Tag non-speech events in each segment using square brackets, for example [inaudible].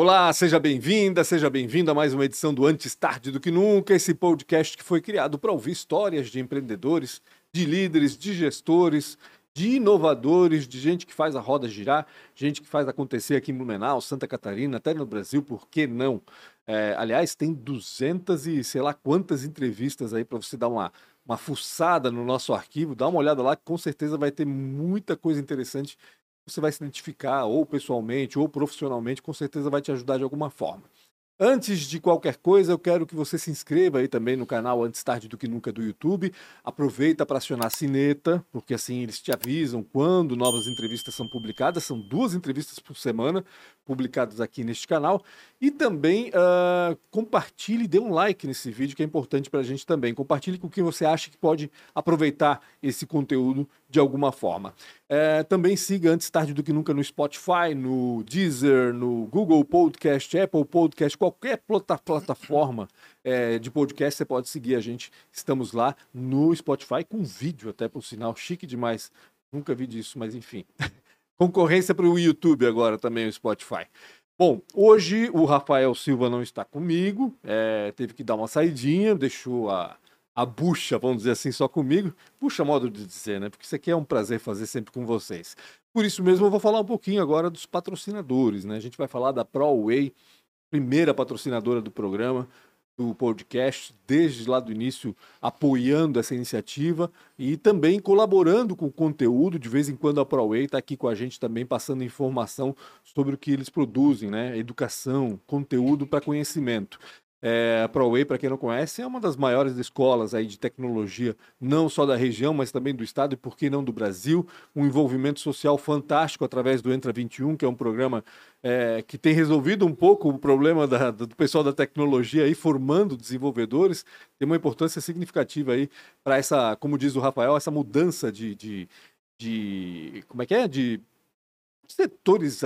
Olá, seja bem-vinda, seja bem-vindo a mais uma edição do Antes Tarde do que Nunca, esse podcast que foi criado para ouvir histórias de empreendedores, de líderes, de gestores, de inovadores, de gente que faz a roda girar, gente que faz acontecer aqui em Blumenau, Santa Catarina, até no Brasil, por que não? É, aliás, tem 200 e sei lá quantas entrevistas aí para você dar uma, uma fuçada no nosso arquivo, dá uma olhada lá que com certeza vai ter muita coisa interessante você vai se identificar ou pessoalmente ou profissionalmente, com certeza vai te ajudar de alguma forma. Antes de qualquer coisa, eu quero que você se inscreva aí também no canal Antes Tarde do que Nunca do YouTube. Aproveita para acionar a sineta, porque assim eles te avisam quando novas entrevistas são publicadas. São duas entrevistas por semana publicadas aqui neste canal. E também uh, compartilhe, dê um like nesse vídeo, que é importante para a gente também. Compartilhe com quem você acha que pode aproveitar esse conteúdo de alguma forma. É, também siga Antes Tarde do que Nunca no Spotify, no Deezer, no Google Podcast, Apple Podcast, qualquer plataforma é, de podcast você pode seguir a gente. Estamos lá no Spotify com vídeo, até por sinal, chique demais. Nunca vi disso, mas enfim. [laughs] Concorrência para o YouTube agora também, o Spotify. Bom, hoje o Rafael Silva não está comigo, é, teve que dar uma saidinha, deixou a, a bucha, vamos dizer assim, só comigo. Puxa, modo de dizer, né? Porque isso aqui é um prazer fazer sempre com vocês. Por isso mesmo, eu vou falar um pouquinho agora dos patrocinadores, né? A gente vai falar da ProWay, primeira patrocinadora do programa, do podcast, desde lá do início, apoiando essa iniciativa e também colaborando com o conteúdo. De vez em quando a ProWay está aqui com a gente também, passando informação sobre o que eles produzem, né? Educação, conteúdo para conhecimento. É, a ProWay, para quem não conhece, é uma das maiores escolas aí de tecnologia, não só da região, mas também do estado e, por que não, do Brasil. Um envolvimento social fantástico através do Entra 21, que é um programa é, que tem resolvido um pouco o problema da, do pessoal da tecnologia aí, formando desenvolvedores. Tem uma importância significativa aí para essa, como diz o Rafael, essa mudança de, de, de como é que é? De setores,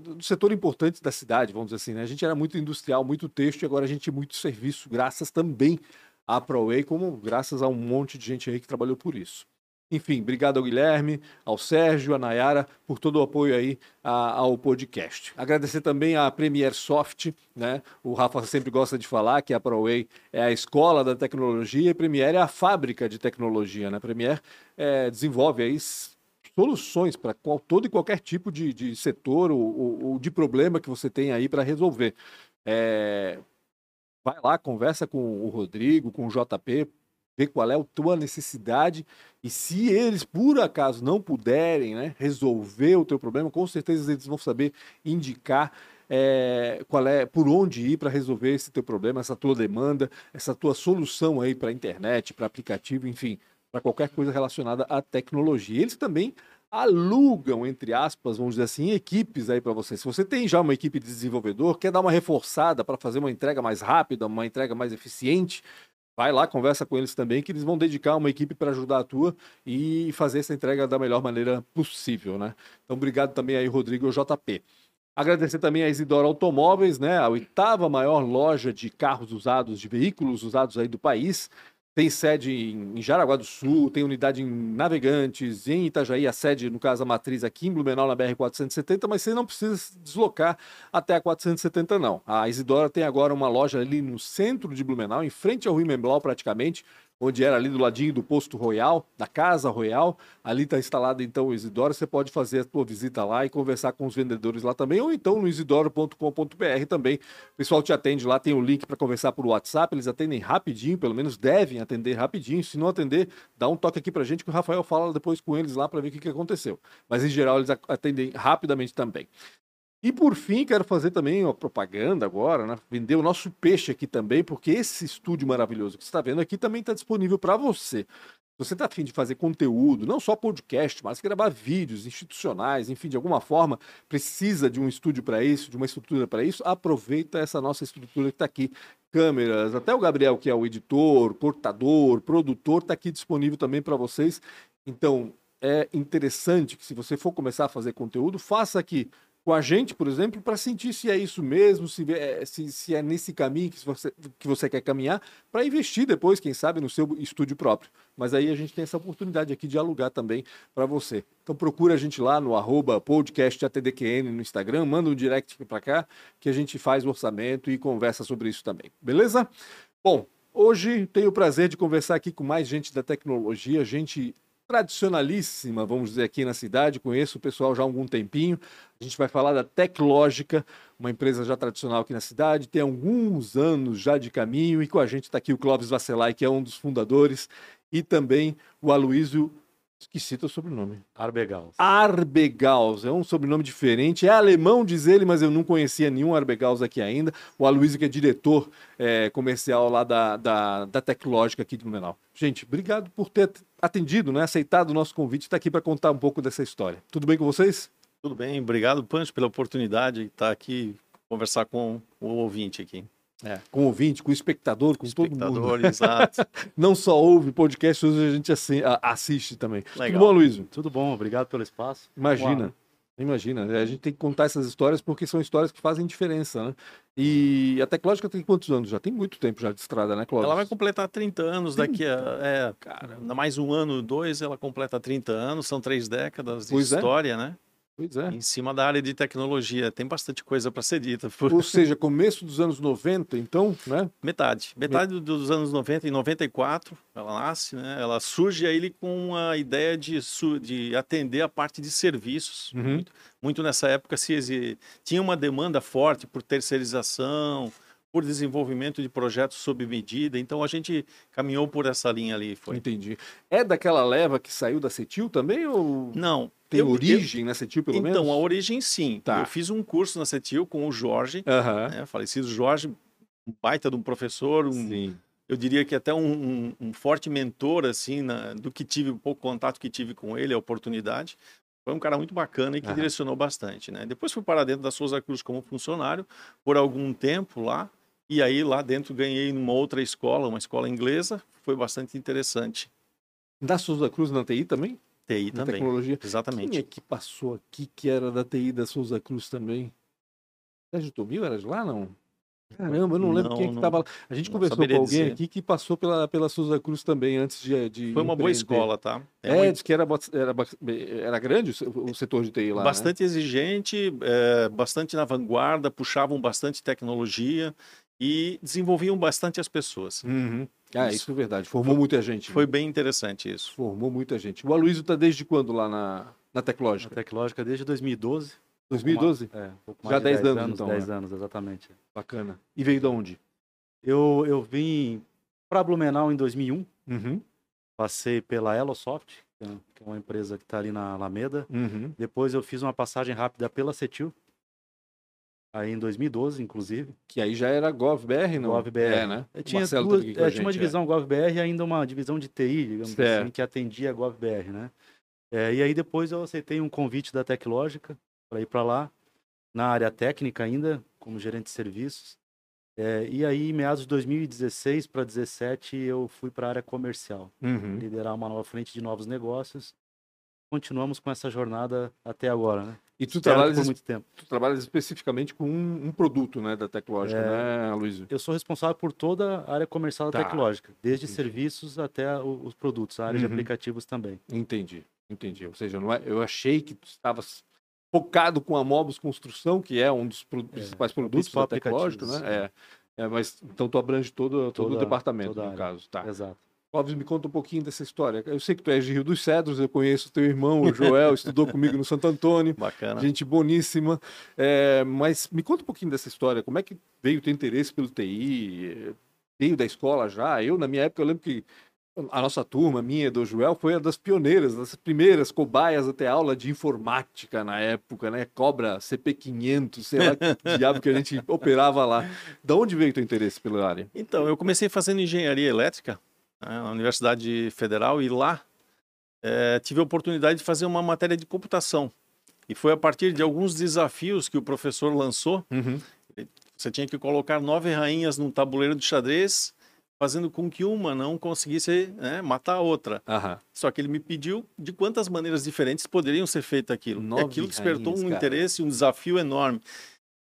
do setor importante da cidade, vamos dizer assim, né? A gente era muito industrial, muito texto, e agora a gente é muito serviço, graças também à ProWay, como graças a um monte de gente aí que trabalhou por isso. Enfim, obrigado ao Guilherme, ao Sérgio, à Nayara, por todo o apoio aí a, ao podcast. Agradecer também à Premier Soft, né? O Rafa sempre gosta de falar que a ProWay é a escola da tecnologia e a Premier é a fábrica de tecnologia, né? A Premier é, desenvolve aí soluções para todo e qualquer tipo de, de setor ou, ou, ou, de problema que você tem aí para resolver. É, vai lá, conversa com o Rodrigo, com o JP, vê qual é a tua necessidade e se eles por acaso não puderem né, resolver o teu problema, com certeza eles vão saber indicar é, qual é, por onde ir para resolver esse teu problema, essa tua demanda, essa tua solução aí para internet, para aplicativo, enfim, para qualquer coisa relacionada à tecnologia. Eles também alugam, entre aspas, vamos dizer assim, equipes aí para você. Se você tem já uma equipe de desenvolvedor, quer dar uma reforçada para fazer uma entrega mais rápida, uma entrega mais eficiente, vai lá, conversa com eles também, que eles vão dedicar uma equipe para ajudar a tua e fazer essa entrega da melhor maneira possível, né? Então, obrigado também aí, Rodrigo JP. Agradecer também a Isidoro Automóveis, né? A oitava maior loja de carros usados, de veículos usados aí do país. Tem sede em Jaraguá do Sul, tem unidade em Navegantes, em Itajaí, a sede, no caso, a matriz aqui em Blumenau, na BR-470, mas você não precisa se deslocar até a 470, não. A Isidora tem agora uma loja ali no centro de Blumenau, em frente ao Rio Memblau, praticamente, onde era ali do ladinho do posto Royal, da Casa Royal. Ali está instalado então o Isidoro. Você pode fazer a sua visita lá e conversar com os vendedores lá também, ou então no isidoro.com.br também. O pessoal te atende lá, tem o link para conversar por WhatsApp. Eles atendem rapidinho, pelo menos devem atender rapidinho. Se não atender, dá um toque aqui para gente que o Rafael fala depois com eles lá para ver o que, que aconteceu. Mas em geral eles atendem rapidamente também. E por fim, quero fazer também uma propaganda agora, né? vender o nosso peixe aqui também, porque esse estúdio maravilhoso que você está vendo aqui também está disponível para você. Se você está afim de fazer conteúdo, não só podcast, mas gravar vídeos institucionais, enfim, de alguma forma, precisa de um estúdio para isso, de uma estrutura para isso, aproveita essa nossa estrutura que está aqui. Câmeras, até o Gabriel, que é o editor, cortador, produtor, está aqui disponível também para vocês. Então, é interessante que se você for começar a fazer conteúdo, faça aqui com a gente, por exemplo, para sentir se é isso mesmo, se é, se, se é nesse caminho que você, que você quer caminhar, para investir depois, quem sabe, no seu estúdio próprio. Mas aí a gente tem essa oportunidade aqui de alugar também para você. Então procura a gente lá no arroba podcastatdqn no Instagram, manda um direct para cá, que a gente faz o orçamento e conversa sobre isso também. Beleza? Bom, hoje tenho o prazer de conversar aqui com mais gente da tecnologia, gente tradicionalíssima, vamos dizer, aqui na cidade. Conheço o pessoal já há algum tempinho. A gente vai falar da Teclógica, uma empresa já tradicional aqui na cidade, tem alguns anos já de caminho, e com a gente está aqui o Clóvis Vasselay, que é um dos fundadores, e também o Aloysio Esqueci o sobrenome. Arbegaus. Arbegaus. É um sobrenome diferente. É alemão, diz ele, mas eu não conhecia nenhum Arbegaus aqui ainda. O Aloysio, que é diretor é, comercial lá da, da, da Tecnológica aqui de Blumenau. Gente, obrigado por ter atendido, né, aceitado o nosso convite e estar tá aqui para contar um pouco dessa história. Tudo bem com vocês? Tudo bem. Obrigado, Pancho, pela oportunidade de estar aqui conversar com o ouvinte aqui. É, com o ouvinte, com o espectador, com espectador, todo mundo. [laughs] exato. [laughs] Não só ouve podcast, hoje a gente assiste também. Legal. Tudo bom, Luiz? Tudo bom, obrigado pelo espaço. Imagina. Uau. Imagina, a gente tem que contar essas histórias porque são histórias que fazem diferença, né? E a Tecnológica tem quantos anos? Já tem muito tempo já de estrada, né, Cláudio? Ela vai completar 30 anos 30? daqui a... É, cara, mais um ano, dois, ela completa 30 anos, são três décadas de pois é. história, é. né? Pois é. Em cima da área de tecnologia. Tem bastante coisa para ser dita. [laughs] Por... Ou seja, começo dos anos 90, então, né? Metade. Metade dos anos 90, em 94, ela nasce, né? Ela surge aí com a ideia de, de atender a parte de serviços. Uhum. Muito, muito, nessa época se tinha uma demanda forte por terceirização, por desenvolvimento de projetos sob medida. Então a gente caminhou por essa linha ali. Foi. Entendi. É daquela leva que saiu da Cetil também? Ou... Não, tem eu, origem eu, na CETIL, pelo então, menos? Então, a origem sim. Tá. Eu fiz um curso na CETIL com o Jorge, uhum. né, falecido Jorge, um baita de um professor, um, sim. eu diria que até um, um, um forte mentor, assim, na, do que tive, o pouco contato que tive com ele, a oportunidade. Foi um cara muito bacana e que uhum. direcionou bastante, né? Depois fui para dentro da Souza Cruz como funcionário por algum tempo lá, e aí lá dentro ganhei numa outra escola, uma escola inglesa, foi bastante interessante. Da Souza Cruz na TI também? TI também. Tecnologia. Exatamente. Quem é que passou aqui que era da TI da Souza Cruz também? Sérgio Tomil era de lá, não? Caramba, eu não lembro não, quem é estava lá. A gente conversou com alguém dizer. aqui que passou pela, pela Souza Cruz também antes de. de Foi uma boa escola, tá? É, é disse que era, era, era grande o setor de TI lá. Bastante né? exigente, é, bastante na vanguarda, puxavam bastante tecnologia e desenvolviam bastante as pessoas. Uhum. Ah, isso. isso é verdade. Formou muita gente. Foi né? bem interessante isso. Formou muita gente. O Aloysio está desde quando lá na, na Teclógica? Na Teclógica desde 2012. 2012? Mais, é, um Já 10, 10 anos, anos, então. 10 né? anos, exatamente. Bacana. E veio de onde? Eu, eu vim para Blumenau em 2001. Uhum. Passei pela Elosoft, é, que é uma empresa que está ali na Alameda. Uhum. Depois eu fiz uma passagem rápida pela Cetil, Aí em 2012, inclusive. Que aí já era GovBR, não? GovBR. É, né? Eu tinha, duas, é, gente, tinha uma divisão é. GovBR e ainda uma divisão de TI, digamos certo. assim, que atendia a GovBR, né? É, e aí depois eu aceitei um convite da Teclógica para ir para lá, na área técnica ainda, como gerente de serviços. É, e aí, em meados de 2016 para 2017, eu fui para a área comercial, uhum. liderar uma nova frente de novos negócios. Continuamos com essa jornada até agora, né? E tu trabalhas, por muito tempo. tu trabalhas especificamente com um, um produto né, da Teclógica, é, né, Luiz? Eu sou responsável por toda a área comercial da tá. Teclógica, desde entendi. serviços até os produtos, a área uhum. de aplicativos também. Entendi, entendi. Ou seja, é, eu achei que tu estavas focado com a Mobus Construção, que é um dos pro, é, principais produtos da Teclógica, né? É, é, mas então tu abrange todo, todo toda, o departamento, no caso. Tá. Exato. Clóvis, me conta um pouquinho dessa história. Eu sei que tu és de Rio dos Cedros, eu conheço teu irmão, o Joel, [laughs] estudou comigo no Santo Antônio. Bacana. Gente boníssima. É, mas me conta um pouquinho dessa história. Como é que veio o teu interesse pelo TI? Veio da escola já? Eu, na minha época, eu lembro que a nossa turma, minha do Joel, foi uma das pioneiras, das primeiras cobaias até aula de informática na época, né? Cobra CP500, sei lá que [laughs] diabo que a gente operava lá. Da onde veio o teu interesse pela área? Então, eu comecei fazendo engenharia elétrica né, na Universidade Federal, e lá é, tive a oportunidade de fazer uma matéria de computação. E foi a partir de alguns desafios que o professor lançou. Uhum. Você tinha que colocar nove rainhas num tabuleiro de xadrez fazendo com que uma não conseguisse né, matar a outra. Uhum. Só que ele me pediu de quantas maneiras diferentes poderiam ser feito aquilo. Nove e aquilo despertou rainhas, um cara. interesse, um desafio enorme.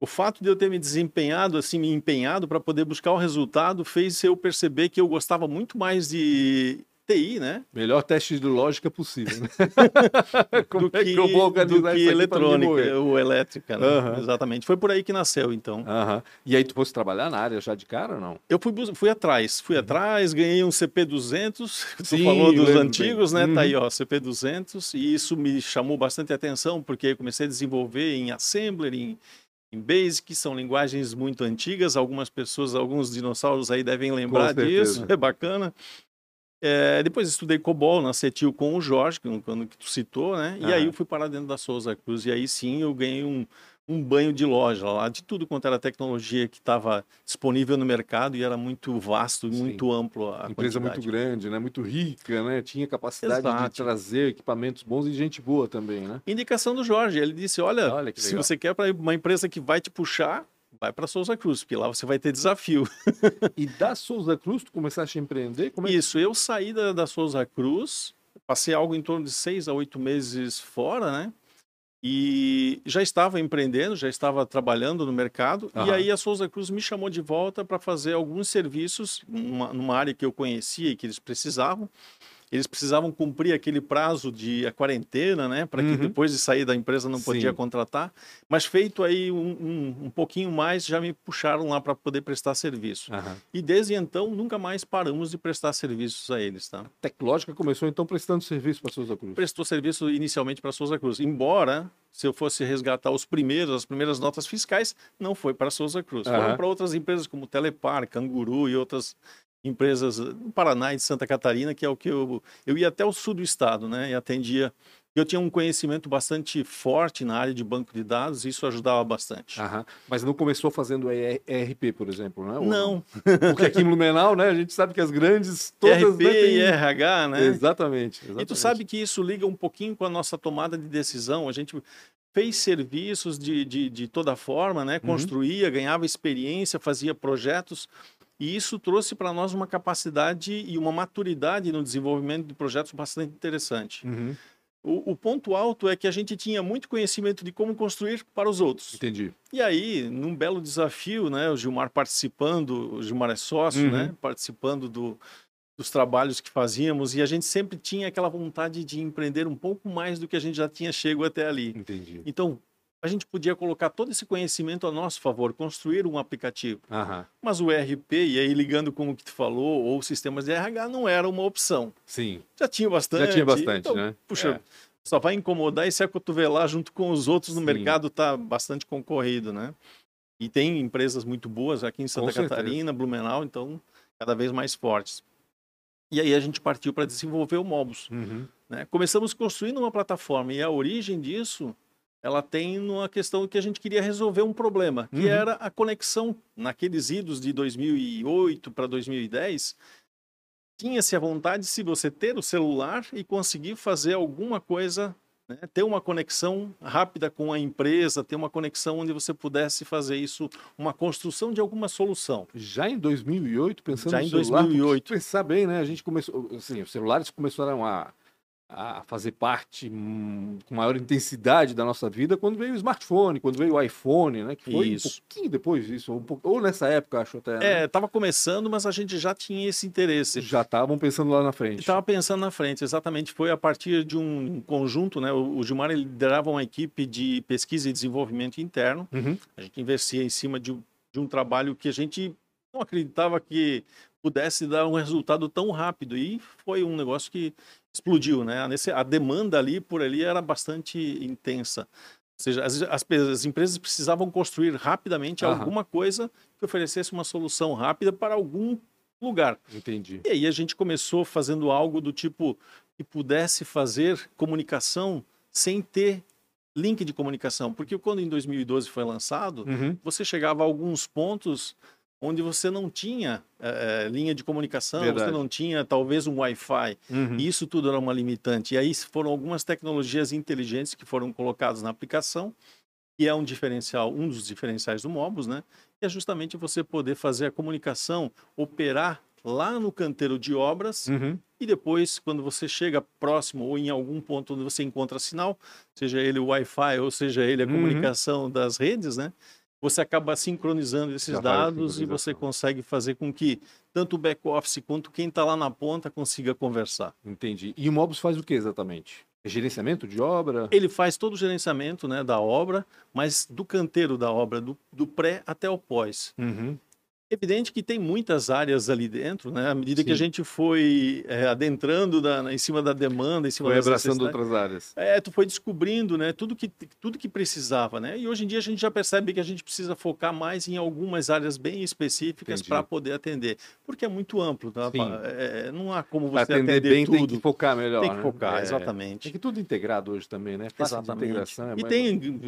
O fato de eu ter me desempenhado, assim, me empenhado para poder buscar o resultado, fez eu perceber que eu gostava muito mais de TI, né? Melhor teste de lógica possível, né? [laughs] Como do é que, que eu vou organizar do que eletrônica, ou elétrica, né? Uhum. Exatamente. Foi por aí que nasceu, então. Uhum. E aí tu fosse trabalhar na área já de cara ou não? Eu fui, fui atrás, fui uhum. atrás, ganhei um CP200, [laughs] tu falou dos antigos, bem. né? Tá aí, uhum. ó, CP200, e isso me chamou bastante atenção, porque eu comecei a desenvolver em Assembler, em, em Basic, que são linguagens muito antigas, algumas pessoas, alguns dinossauros aí devem lembrar disso, [laughs] é bacana. É, depois estudei COBOL na CETIL com o Jorge, quando que tu citou, né? E aí eu fui parar dentro da Souza Cruz. E aí sim eu ganhei um, um banho de loja lá, de tudo quanto era tecnologia que estava disponível no mercado e era muito vasto muito amplo a Empresa quantidade. muito grande, né? Muito rica, né? Tinha capacidade Exato. de trazer equipamentos bons e gente boa também, né? Indicação do Jorge. Ele disse, olha, olha se você quer para uma empresa que vai te puxar, vai para Souza Cruz, porque lá você vai ter desafio. [laughs] e da Souza Cruz, tu começaste a empreender? É Isso, eu saí da, da Souza Cruz, passei algo em torno de seis a oito meses fora, né? E já estava empreendendo, já estava trabalhando no mercado. Uhum. E aí a Souza Cruz me chamou de volta para fazer alguns serviços numa, numa área que eu conhecia e que eles precisavam eles precisavam cumprir aquele prazo de a quarentena, né? Para que uhum. depois de sair da empresa não podia Sim. contratar. Mas feito aí um, um, um, pouquinho mais, já me puxaram lá para poder prestar serviço. Uhum. E desde então, nunca mais paramos de prestar serviços a eles, tá? A Tecnológica começou então prestando serviço para Souza Cruz? Prestou serviço inicialmente para Souza Cruz. Embora, se eu fosse resgatar os primeiros, as primeiras notas fiscais, não foi para Souza Cruz. Uhum. Foram para outras empresas como Telepar, Canguru e outras empresas no Paraná e de Santa Catarina, que é o que eu eu ia até o sul do estado, né, e atendia. Eu tinha um conhecimento bastante forte na área de banco de dados, e isso ajudava bastante. Aham. Mas não começou fazendo ERP, por exemplo, né? não? Porque aqui em Blumenau, né, a gente sabe que as grandes todas ERP né, tem... e RH, né? Exatamente, exatamente. E tu sabe que isso liga um pouquinho com a nossa tomada de decisão. A gente fez serviços de, de, de toda forma, né? Uhum. Construía, uhum. ganhava experiência, fazia projetos e isso trouxe para nós uma capacidade e uma maturidade no desenvolvimento de projetos bastante interessante. Uhum. O, o, ponto alto é que a gente tinha muito conhecimento de como construir para os outros. Entendi. E aí, num belo desafio, né, o Gilmar participando, o Gilmar é sócio, uhum. né, participando do, dos trabalhos que fazíamos, e a gente sempre tinha aquela vontade de empreender um pouco mais do que a gente já tinha chego até ali. Entendi. Então, a gente podia colocar todo esse conhecimento a nosso favor, construir um aplicativo. Uhum. Mas o ERP, e aí ligando com o que tu falou, ou sistemas de RH, não era uma opção. Sim. Já tinha bastante. Já tinha bastante, então, né? Puxa, é. só vai incomodar e se acotovelar junto com os outros no Sim. mercado, está bastante concorrido, né? E tem empresas muito boas aqui em Santa com Catarina, certeza. Blumenau, então cada vez mais fortes. E aí a gente partiu para desenvolver o Mobus. Uhum. Né? Começamos construindo uma plataforma e a origem disso ela tem uma questão que a gente queria resolver um problema, que uhum. era a conexão naqueles idos de 2008 para 2010. Tinha-se a vontade, se você ter o celular e conseguir fazer alguma coisa, né, ter uma conexão rápida com a empresa, ter uma conexão onde você pudesse fazer isso, uma construção de alguma solução. Já em 2008, pensando Já no em celular, 2008. pensar bem, né? A gente começou, assim, os celulares começaram a a fazer parte hum, com maior intensidade da nossa vida quando veio o smartphone, quando veio o iPhone, né? Que foi Isso. um pouquinho depois disso, ou, um pouco, ou nessa época, acho até. Né? É, estava começando, mas a gente já tinha esse interesse. Já estavam pensando lá na frente. Estava pensando na frente, exatamente. Foi a partir de um conjunto, né? O, o Gilmar liderava uma equipe de pesquisa e desenvolvimento interno. Uhum. A gente investia em cima de, de um trabalho que a gente não acreditava que pudesse dar um resultado tão rápido. E foi um negócio que explodiu, né? A demanda ali por ali era bastante intensa. Ou seja, as, as, as empresas precisavam construir rapidamente alguma coisa que oferecesse uma solução rápida para algum lugar. Entendi. E aí a gente começou fazendo algo do tipo que pudesse fazer comunicação sem ter link de comunicação. Porque quando em 2012 foi lançado, uhum. você chegava a alguns pontos onde você não tinha é, linha de comunicação, Verdade. você não tinha talvez um Wi-Fi. Uhum. E isso tudo era uma limitante. E aí foram algumas tecnologias inteligentes que foram colocadas na aplicação, que é um diferencial, um dos diferenciais do Mobus, né? Que é justamente você poder fazer a comunicação, operar lá no canteiro de obras uhum. e depois, quando você chega próximo ou em algum ponto onde você encontra sinal, seja ele o Wi-Fi ou seja ele a uhum. comunicação das redes, né? Você acaba sincronizando esses Já dados e você consegue fazer com que tanto o back-office quanto quem está lá na ponta consiga conversar. Entendi. E o Mobus faz o que exatamente? É gerenciamento de obra? Ele faz todo o gerenciamento né, da obra, mas do canteiro da obra, do, do pré até o pós. Uhum. Evidente que tem muitas áreas ali dentro, né? À medida Sim. que a gente foi é, adentrando na, em cima da demanda, em cima foi abraçando outras áreas. É, tu foi descobrindo, né? Tudo que tudo que precisava, né? E hoje em dia a gente já percebe que a gente precisa focar mais em algumas áreas bem específicas para poder atender, porque é muito amplo, tá? É, não há como você atender, atender bem, tudo. Tem que focar melhor. Tem que né? focar, né? exatamente. Tem que tudo integrado hoje também, né? Fácil exatamente. integração. É e tem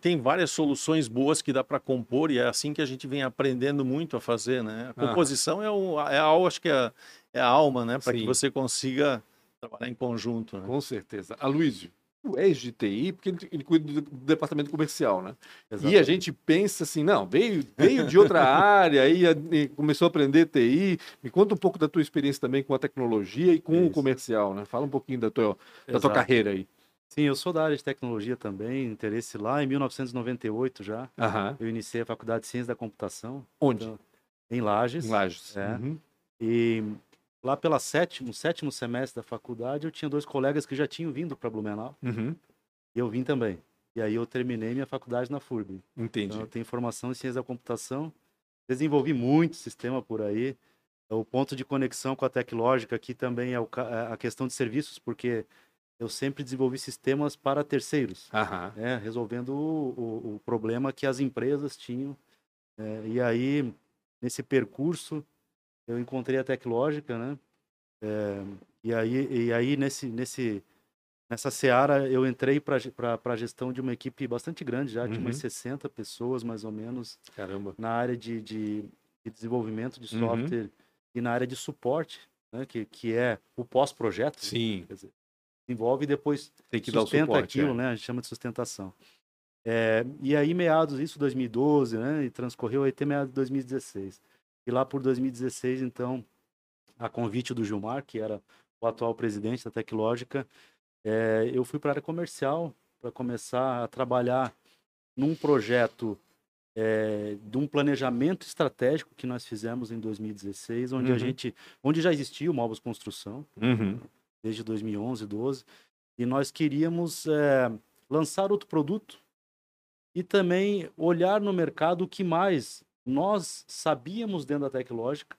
tem várias soluções boas que dá para compor e é assim que a gente vem aprendendo muito a fazer, né? A composição ah. é, o, é a, acho que é, é a alma, né? Para que você consiga trabalhar em conjunto. Né? Com certeza. Aloysio, o ex de TI, porque ele, ele cuida do, do, departamento comercial, né? Exatamente. E a gente pensa assim, não, veio, veio de outra [laughs] área, aí começou a aprender TI. Me conta um pouco da tua experiência também com a tecnologia e com Isso. o comercial, né? Fala um pouquinho da tua, da tua carreira aí. Sim, eu sou da área de tecnologia também, interesse lá em 1998 já. Uhum. Eu iniciei a Faculdade de Ciência da Computação. Onde? Então, em Lages. Em Lages. É. Uhum. E lá pela sétimo, sétimo semestre da faculdade, eu tinha dois colegas que já tinham vindo para Blumenau. Uhum. E eu vim também. E aí eu terminei minha faculdade na FURB. Entendi. Então, eu tenho formação em ciência da computação. Desenvolvi muito sistema por aí. O ponto de conexão com a Tecnológica aqui também é, é a questão de serviços, porque eu sempre desenvolvi sistemas para terceiros, né, resolvendo o, o, o, problema que as empresas tinham. É, e aí, nesse percurso, eu encontrei a Tecnológica, né? É, e aí, e aí nesse, nesse, nessa seara, eu entrei para a gestão de uma equipe bastante grande, já uhum. de umas 60 pessoas, mais ou menos. Caramba. Na área de, de, de desenvolvimento de uhum. software uhum. e na área de suporte, né? que, que é o pós-projeto. Sim. Quer dizer, desenvolve e depois Tem que sustenta dar o suporte, aquilo, é. né? A gente chama de sustentação. É, e aí, meados, isso 2012, né? E transcorreu até meados de 2016. E lá por 2016, então, a convite do Gilmar, que era o atual presidente da Tecnológica, é, eu fui para a área comercial para começar a trabalhar num projeto é, de um planejamento estratégico que nós fizemos em 2016, onde uhum. a gente, onde já existia o Móveis Construção, uhum. desde 2011, 12, e nós queríamos é, lançar outro produto e também olhar no mercado o que mais nós sabíamos dentro da Tecnológica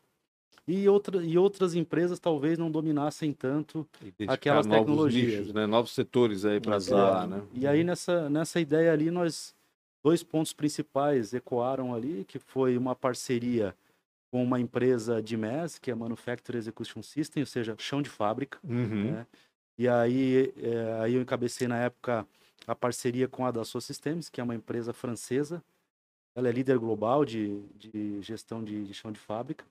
e, outra, e outras empresas talvez não dominassem tanto aquelas novos tecnologias. Nichos, né? Novos setores aí para atuar, né? E aí nessa, nessa ideia ali nós dois pontos principais ecoaram ali, que foi uma parceria com uma empresa de MES, que é Manufacturing Execution System, ou seja, chão de fábrica. Uhum. Né? E aí, é, aí eu encabecei na época a parceria com a Dassault Systems, que é uma empresa francesa. Ela é líder global de, de gestão de, de chão de fábrica.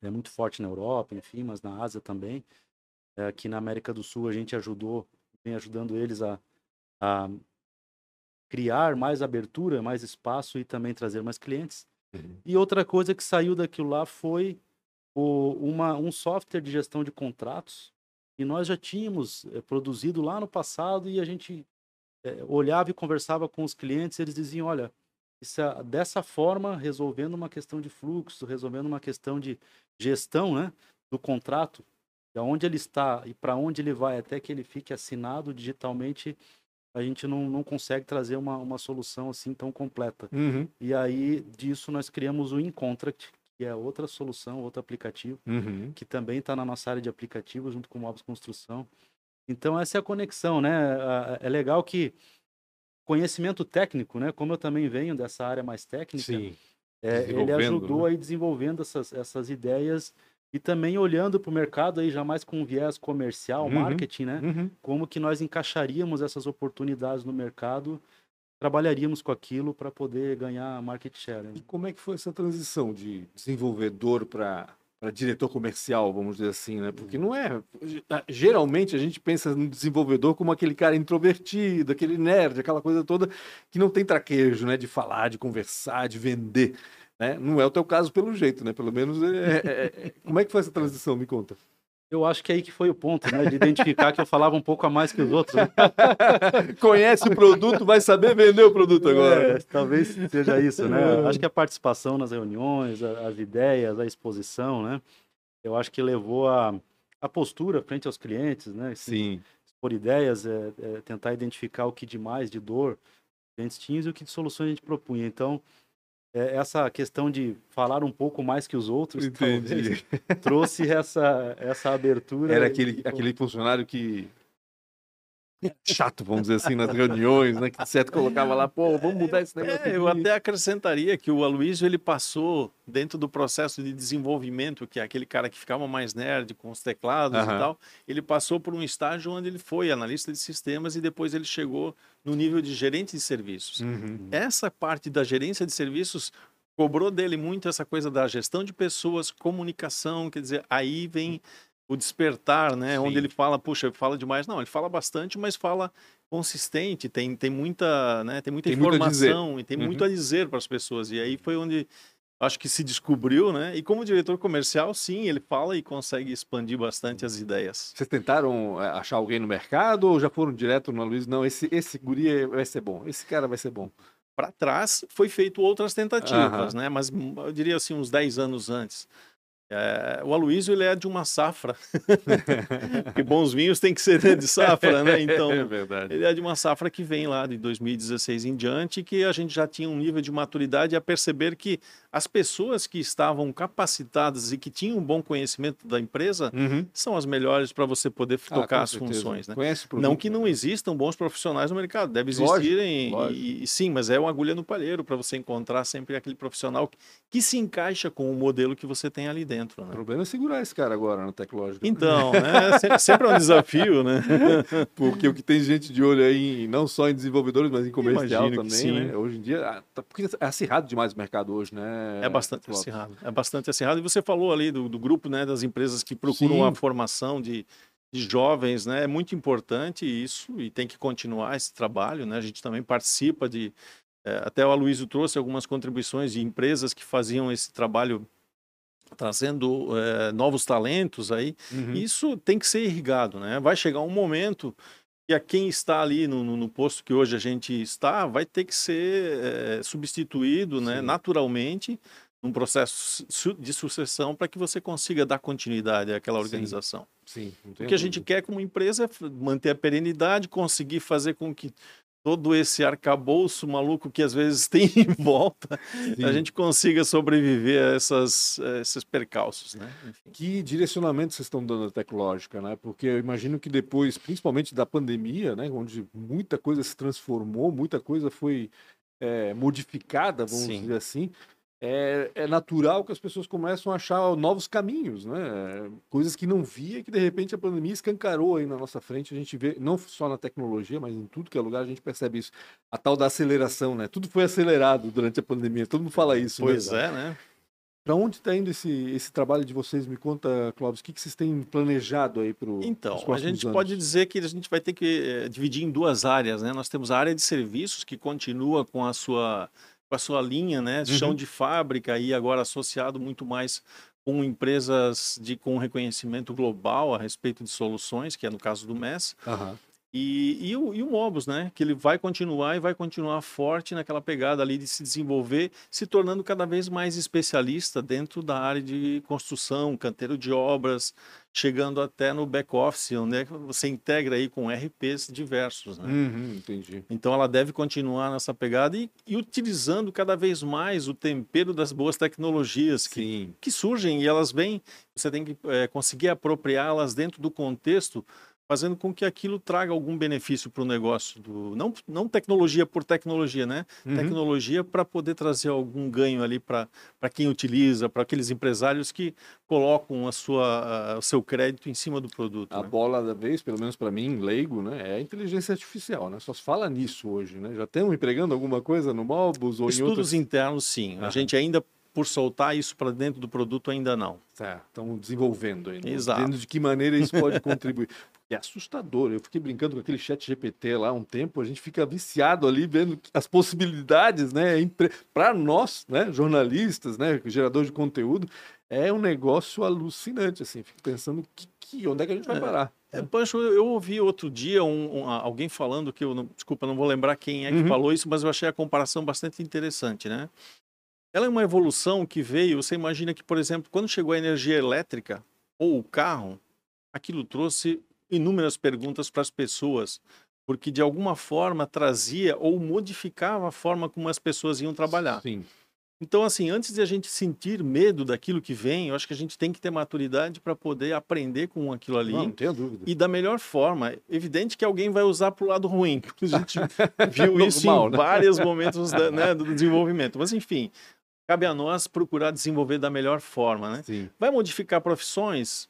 É muito forte na Europa, enfim, mas na Ásia também. É, aqui na América do Sul a gente ajudou, vem ajudando eles a, a criar mais abertura, mais espaço e também trazer mais clientes. Uhum. E outra coisa que saiu daquilo lá foi o, uma, um software de gestão de contratos e nós já tínhamos é, produzido lá no passado e a gente olhava e conversava com os clientes, eles diziam, olha, isso é, dessa forma, resolvendo uma questão de fluxo, resolvendo uma questão de gestão né, do contrato, de onde ele está e para onde ele vai, até que ele fique assinado digitalmente, a gente não, não consegue trazer uma, uma solução assim tão completa. Uhum. E aí, disso, nós criamos o InContract, que é outra solução, outro aplicativo, uhum. que também está na nossa área de aplicativo, junto com o Móveis Construção. Então, essa é a conexão, né? É legal que conhecimento técnico, né? Como eu também venho dessa área mais técnica, é, ele ajudou né? aí desenvolvendo essas, essas ideias e também olhando para o mercado aí já mais com viés comercial, uhum, marketing, né? Uhum. Como que nós encaixaríamos essas oportunidades no mercado, trabalharíamos com aquilo para poder ganhar market share. Né? E como é que foi essa transição de desenvolvedor para para diretor comercial, vamos dizer assim, né? Porque não é. Geralmente a gente pensa no desenvolvedor como aquele cara introvertido, aquele nerd, aquela coisa toda que não tem traquejo, né? De falar, de conversar, de vender. Né? Não é o teu caso pelo jeito, né? Pelo menos, é, é, é... é como é que foi essa transição? Me conta. Eu acho que é aí que foi o ponto, né? De identificar que eu falava um pouco a mais que os outros. Né? [laughs] Conhece o produto, vai saber vender o produto agora. É, talvez seja isso, né? É. Acho que a participação nas reuniões, as ideias, a exposição, né? Eu acho que levou a, a postura frente aos clientes, né? Sim. Expor ideias, é, é, tentar identificar o que de mais, de dor, clientes tinham e o que de soluções a gente propunha. Então, é, essa questão de falar um pouco mais que os outros talvez, trouxe essa, essa abertura. Era aquele, aquele funcionário que chato, vamos dizer assim, nas reuniões, né? Que certo colocava lá, pô, vamos mudar esse negócio. É, eu até acrescentaria que o Aloysio ele passou dentro do processo de desenvolvimento, que é aquele cara que ficava mais nerd com os teclados uhum. e tal, ele passou por um estágio onde ele foi analista de sistemas e depois ele chegou no nível de gerente de serviços. Uhum. Essa parte da gerência de serviços cobrou dele muito essa coisa da gestão de pessoas, comunicação, quer dizer, aí vem o despertar, né? Sim. Onde ele fala, puxa, fala demais. Não, ele fala bastante, mas fala consistente, tem, tem muita, né? Tem muita tem informação e tem uhum. muito a dizer para as pessoas. E aí foi onde acho que se descobriu, né? E como diretor comercial, sim, ele fala e consegue expandir bastante as ideias. Vocês tentaram é, achar alguém no mercado ou já foram direto no Luiz? Não, esse, esse guri vai ser bom, esse cara vai ser bom. Para trás foi feito outras tentativas, uhum. né? Mas eu diria assim, uns 10 anos antes. É, o Aloysio ele é de uma safra, [laughs] [laughs] porque bons vinhos tem que ser de safra, né? Então, [laughs] é verdade. ele é de uma safra que vem lá de 2016 em diante, que a gente já tinha um nível de maturidade a perceber que as pessoas que estavam capacitadas e que tinham um bom conhecimento da empresa uhum. são as melhores para você poder ah, tocar as certeza. funções. Né? não que não existam bons profissionais no mercado, deve existirem, E, e, sim, mas é uma agulha no palheiro para você encontrar sempre aquele profissional que, que, se encaixa com o modelo que você tem ali dentro. Né? O problema é segurar esse cara agora no Tecnológico. Então, né? sempre, sempre é um desafio, né? [laughs] Porque o que tem gente de olho aí, não só em desenvolvedores, mas em comercial Imagino também, né? Hoje em dia, ah, tá, porque é acirrado demais o mercado hoje, né? É, bastante acirrado. É bastante acirrado. E você falou ali do, do grupo né, das empresas que procuram Sim. a formação de, de jovens, né? É muito importante isso e tem que continuar esse trabalho, né? A gente também participa de... É, até o Aloysio trouxe algumas contribuições de empresas que faziam esse trabalho trazendo é, novos talentos aí. Uhum. Isso tem que ser irrigado, né? Vai chegar um momento e a quem está ali no, no, no, posto que hoje a gente está vai ter que ser é, substituído né, naturalmente num processo de sucessão para que você consiga dar continuidade àquela organização. Sim, Sim o que a gente quer como empresa é manter a perenidade, conseguir fazer com que todo esse arcabouço maluco que às vezes [laughs] tem em volta, Sim. a gente consiga sobreviver a essas, a esses percalços. Né? Que direcionamento vocês estão dando à tecnológica? Né? Porque eu imagino que depois, principalmente da pandemia, né, onde muita coisa se transformou, muita coisa foi é, modificada, vamos Sim. dizer assim, é, é, natural que as pessoas começam a achar novos caminhos, né? Coisas que não via que de repente a pandemia escancarou aí na nossa frente. A gente vê, não só na tecnologia, mas em tudo que é lugar a gente percebe isso. A tal da aceleração, né? Tudo foi acelerado durante a pandemia. Todo mundo fala isso. Né, pois né? é, né? Para onde está indo esse, esse trabalho de vocês? Me conta, Clóvis, o que, que vocês têm planejado aí para o Então, a gente anos? pode dizer que a gente vai ter que é, dividir em duas áreas, né? Nós temos a área de serviços que continua com a sua com a sua linha, né, chão uhum. de fábrica e agora associado muito mais com empresas de com reconhecimento global a respeito de soluções, que é no caso do MES. Uhum. E, e, o, e o Mobus, né? Que ele vai continuar e vai continuar forte naquela pegada ali de se desenvolver, se tornando cada vez mais especialista dentro da área de construção, canteiro de obras, chegando até no back-office, onde é você integra aí com RPs diversos. Né? Uhum, entendi. Então ela deve continuar nessa pegada e, e, utilizando cada vez mais o tempero das boas tecnologias que, que surgem e elas vêm, você tem que é, conseguir apropriá-las dentro do contexto fazendo com que aquilo traga algum benefício para o negócio. Do, não, não tecnologia por tecnologia, né? Uhum. Tecnologia para poder trazer algum ganho ali para quem utiliza, para aqueles empresários que colocam a sua, a, o seu crédito em cima do produto. A né? bola da vez, pelo menos para mim, leigo, né? é a inteligência artificial. Né? Só se fala nisso hoje. Né? Já estamos empregando alguma coisa no Mobus ou Estudos em outros... internos, sim. A gente ainda por soltar isso para dentro do produto ainda não. Tá, estão desenvolvendo ainda. Exato. Vendo de que maneira isso pode [laughs] contribuir. É assustador. Eu fiquei brincando com aquele chat GPT lá um tempo, a gente fica viciado ali vendo as possibilidades, né? É Para nós, né, jornalistas, né, geradores de conteúdo, é um negócio alucinante, assim. Fico pensando que, que onde é que a gente vai é, parar. É, Pancho, eu ouvi outro dia um, um, alguém falando que eu, não, desculpa, não vou lembrar quem é que uhum. falou isso, mas eu achei a comparação bastante interessante, né? Ela é uma evolução que veio, você imagina que, por exemplo, quando chegou a energia elétrica ou o carro, aquilo trouxe inúmeras perguntas para as pessoas, porque de alguma forma trazia ou modificava a forma como as pessoas iam trabalhar. Sim. Então, assim, antes de a gente sentir medo daquilo que vem, eu acho que a gente tem que ter maturidade para poder aprender com aquilo ali. Não, não tenho dúvida. E da melhor forma. Evidente que alguém vai usar para o lado ruim. A gente [laughs] viu isso Normal, em né? vários momentos da, né, do desenvolvimento. Mas, enfim, cabe a nós procurar desenvolver da melhor forma, né? Sim. Vai modificar profissões?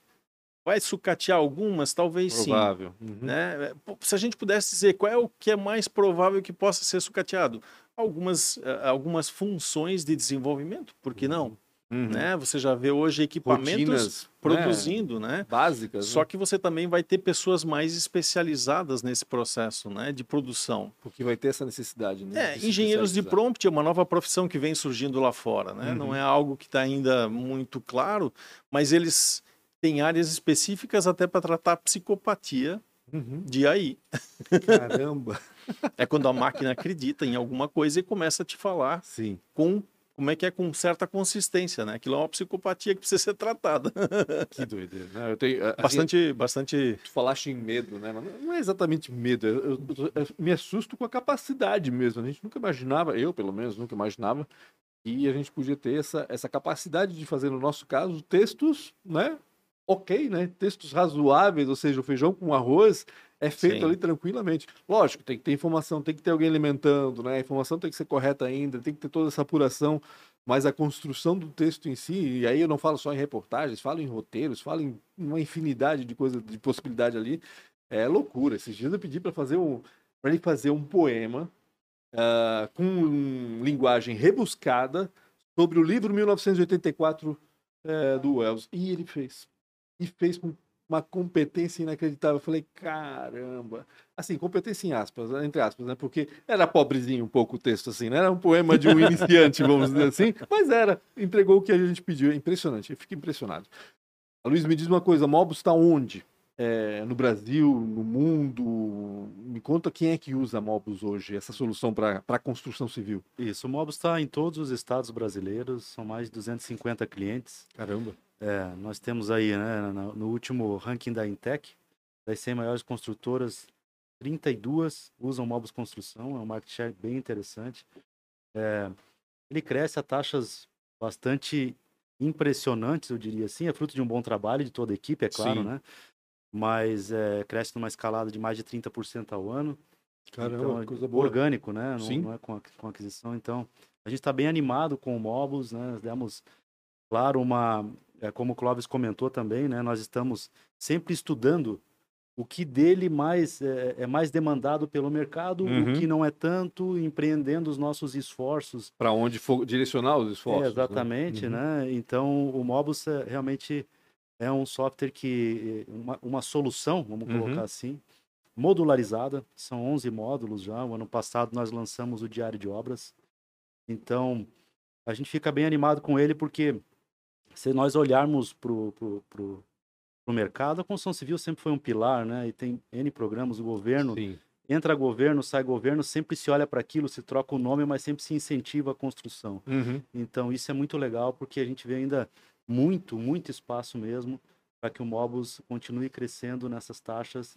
Vai sucatear algumas? Talvez provável. sim. Uhum. Né? Se a gente pudesse dizer qual é o que é mais provável que possa ser sucateado, algumas, eh, algumas funções de desenvolvimento, por que não? Uhum. Né? Você já vê hoje equipamentos Rotinas, né, produzindo, né? né? Básicas. Só né? que você também vai ter pessoas mais especializadas nesse processo, né? De produção. Porque vai ter essa necessidade, né? É, de engenheiros de prompt é uma nova profissão que vem surgindo lá fora, né? Uhum. Não é algo que está ainda muito claro, mas eles têm áreas específicas até para tratar psicopatia uhum. de AI. Caramba! é quando a máquina acredita em alguma coisa e começa a te falar Sim. com como é que é com certa consistência, né? Aquilo é uma psicopatia que precisa ser tratada. Que doideira? Eu tenho, bastante, bastante... Tu falaste em medo, né? Mas não é exatamente medo, eu, eu, eu, me assusto com a capacidade mesmo. A gente nunca imaginava, eu pelo menos nunca imaginava, que a gente podia ter essa, essa capacidade de fazer, no nosso caso, textos, né? Ok, né? Textos razoáveis, ou seja, o feijão com arroz é feito Sim. ali tranquilamente. Lógico, tem que ter informação, tem que ter alguém alimentando, né? A informação tem que ser correta ainda, tem que ter toda essa apuração, mas a construção do texto em si, e aí eu não falo só em reportagens, falo em roteiros, falo em uma infinidade de coisas, de possibilidade ali, é loucura. Esses dias eu pedi para fazer um, para ele fazer um poema uh, com linguagem rebuscada sobre o livro 1984 uh, eh, do Wells, e ele fez. E fez com uma competência inacreditável. Eu falei, caramba. Assim, competência em aspas, entre aspas, né? Porque era pobrezinho um pouco o texto, assim, né? Era um poema de um iniciante, vamos dizer assim, mas era. Entregou o que a gente pediu. É impressionante, eu fico impressionado. A Luiz, me diz uma coisa, Mobus está onde? É, no Brasil, no mundo? Me conta quem é que usa Mobus hoje, essa solução para a construção civil. Isso, o Mobus está em todos os estados brasileiros, são mais de 250 clientes. Caramba. É, nós temos aí, né, no último ranking da Intec, das 100 maiores construtoras, 32 usam Mobus Construção, é um market share bem interessante. É, ele cresce a taxas bastante impressionantes, eu diria assim, é fruto de um bom trabalho de toda a equipe, é claro, Sim. né? Mas é, cresce numa escalada de mais de 30% ao ano. Caramba, então, coisa boa. Orgânico, né? Não, não é com, a, com aquisição. Então, a gente está bem animado com o Mobus, né? Nós demos, claro, uma, é, como o Clóvis comentou também, né, nós estamos sempre estudando o que dele mais é, é mais demandado pelo mercado, uhum. o que não é tanto, empreendendo os nossos esforços. Para onde for direcionar os esforços. É, exatamente, né? Uhum. né? Então, o Mobus é, realmente é um software que, uma, uma solução, vamos uhum. colocar assim, modularizada, são 11 módulos já, o ano passado nós lançamos o Diário de Obras, então a gente fica bem animado com ele porque se nós olharmos para o mercado, a construção civil sempre foi um pilar, né? E tem N programas, o governo. Sim. Entra governo, sai governo, sempre se olha para aquilo, se troca o nome, mas sempre se incentiva a construção. Uhum. Então, isso é muito legal, porque a gente vê ainda muito, muito espaço mesmo para que o Mobus continue crescendo nessas taxas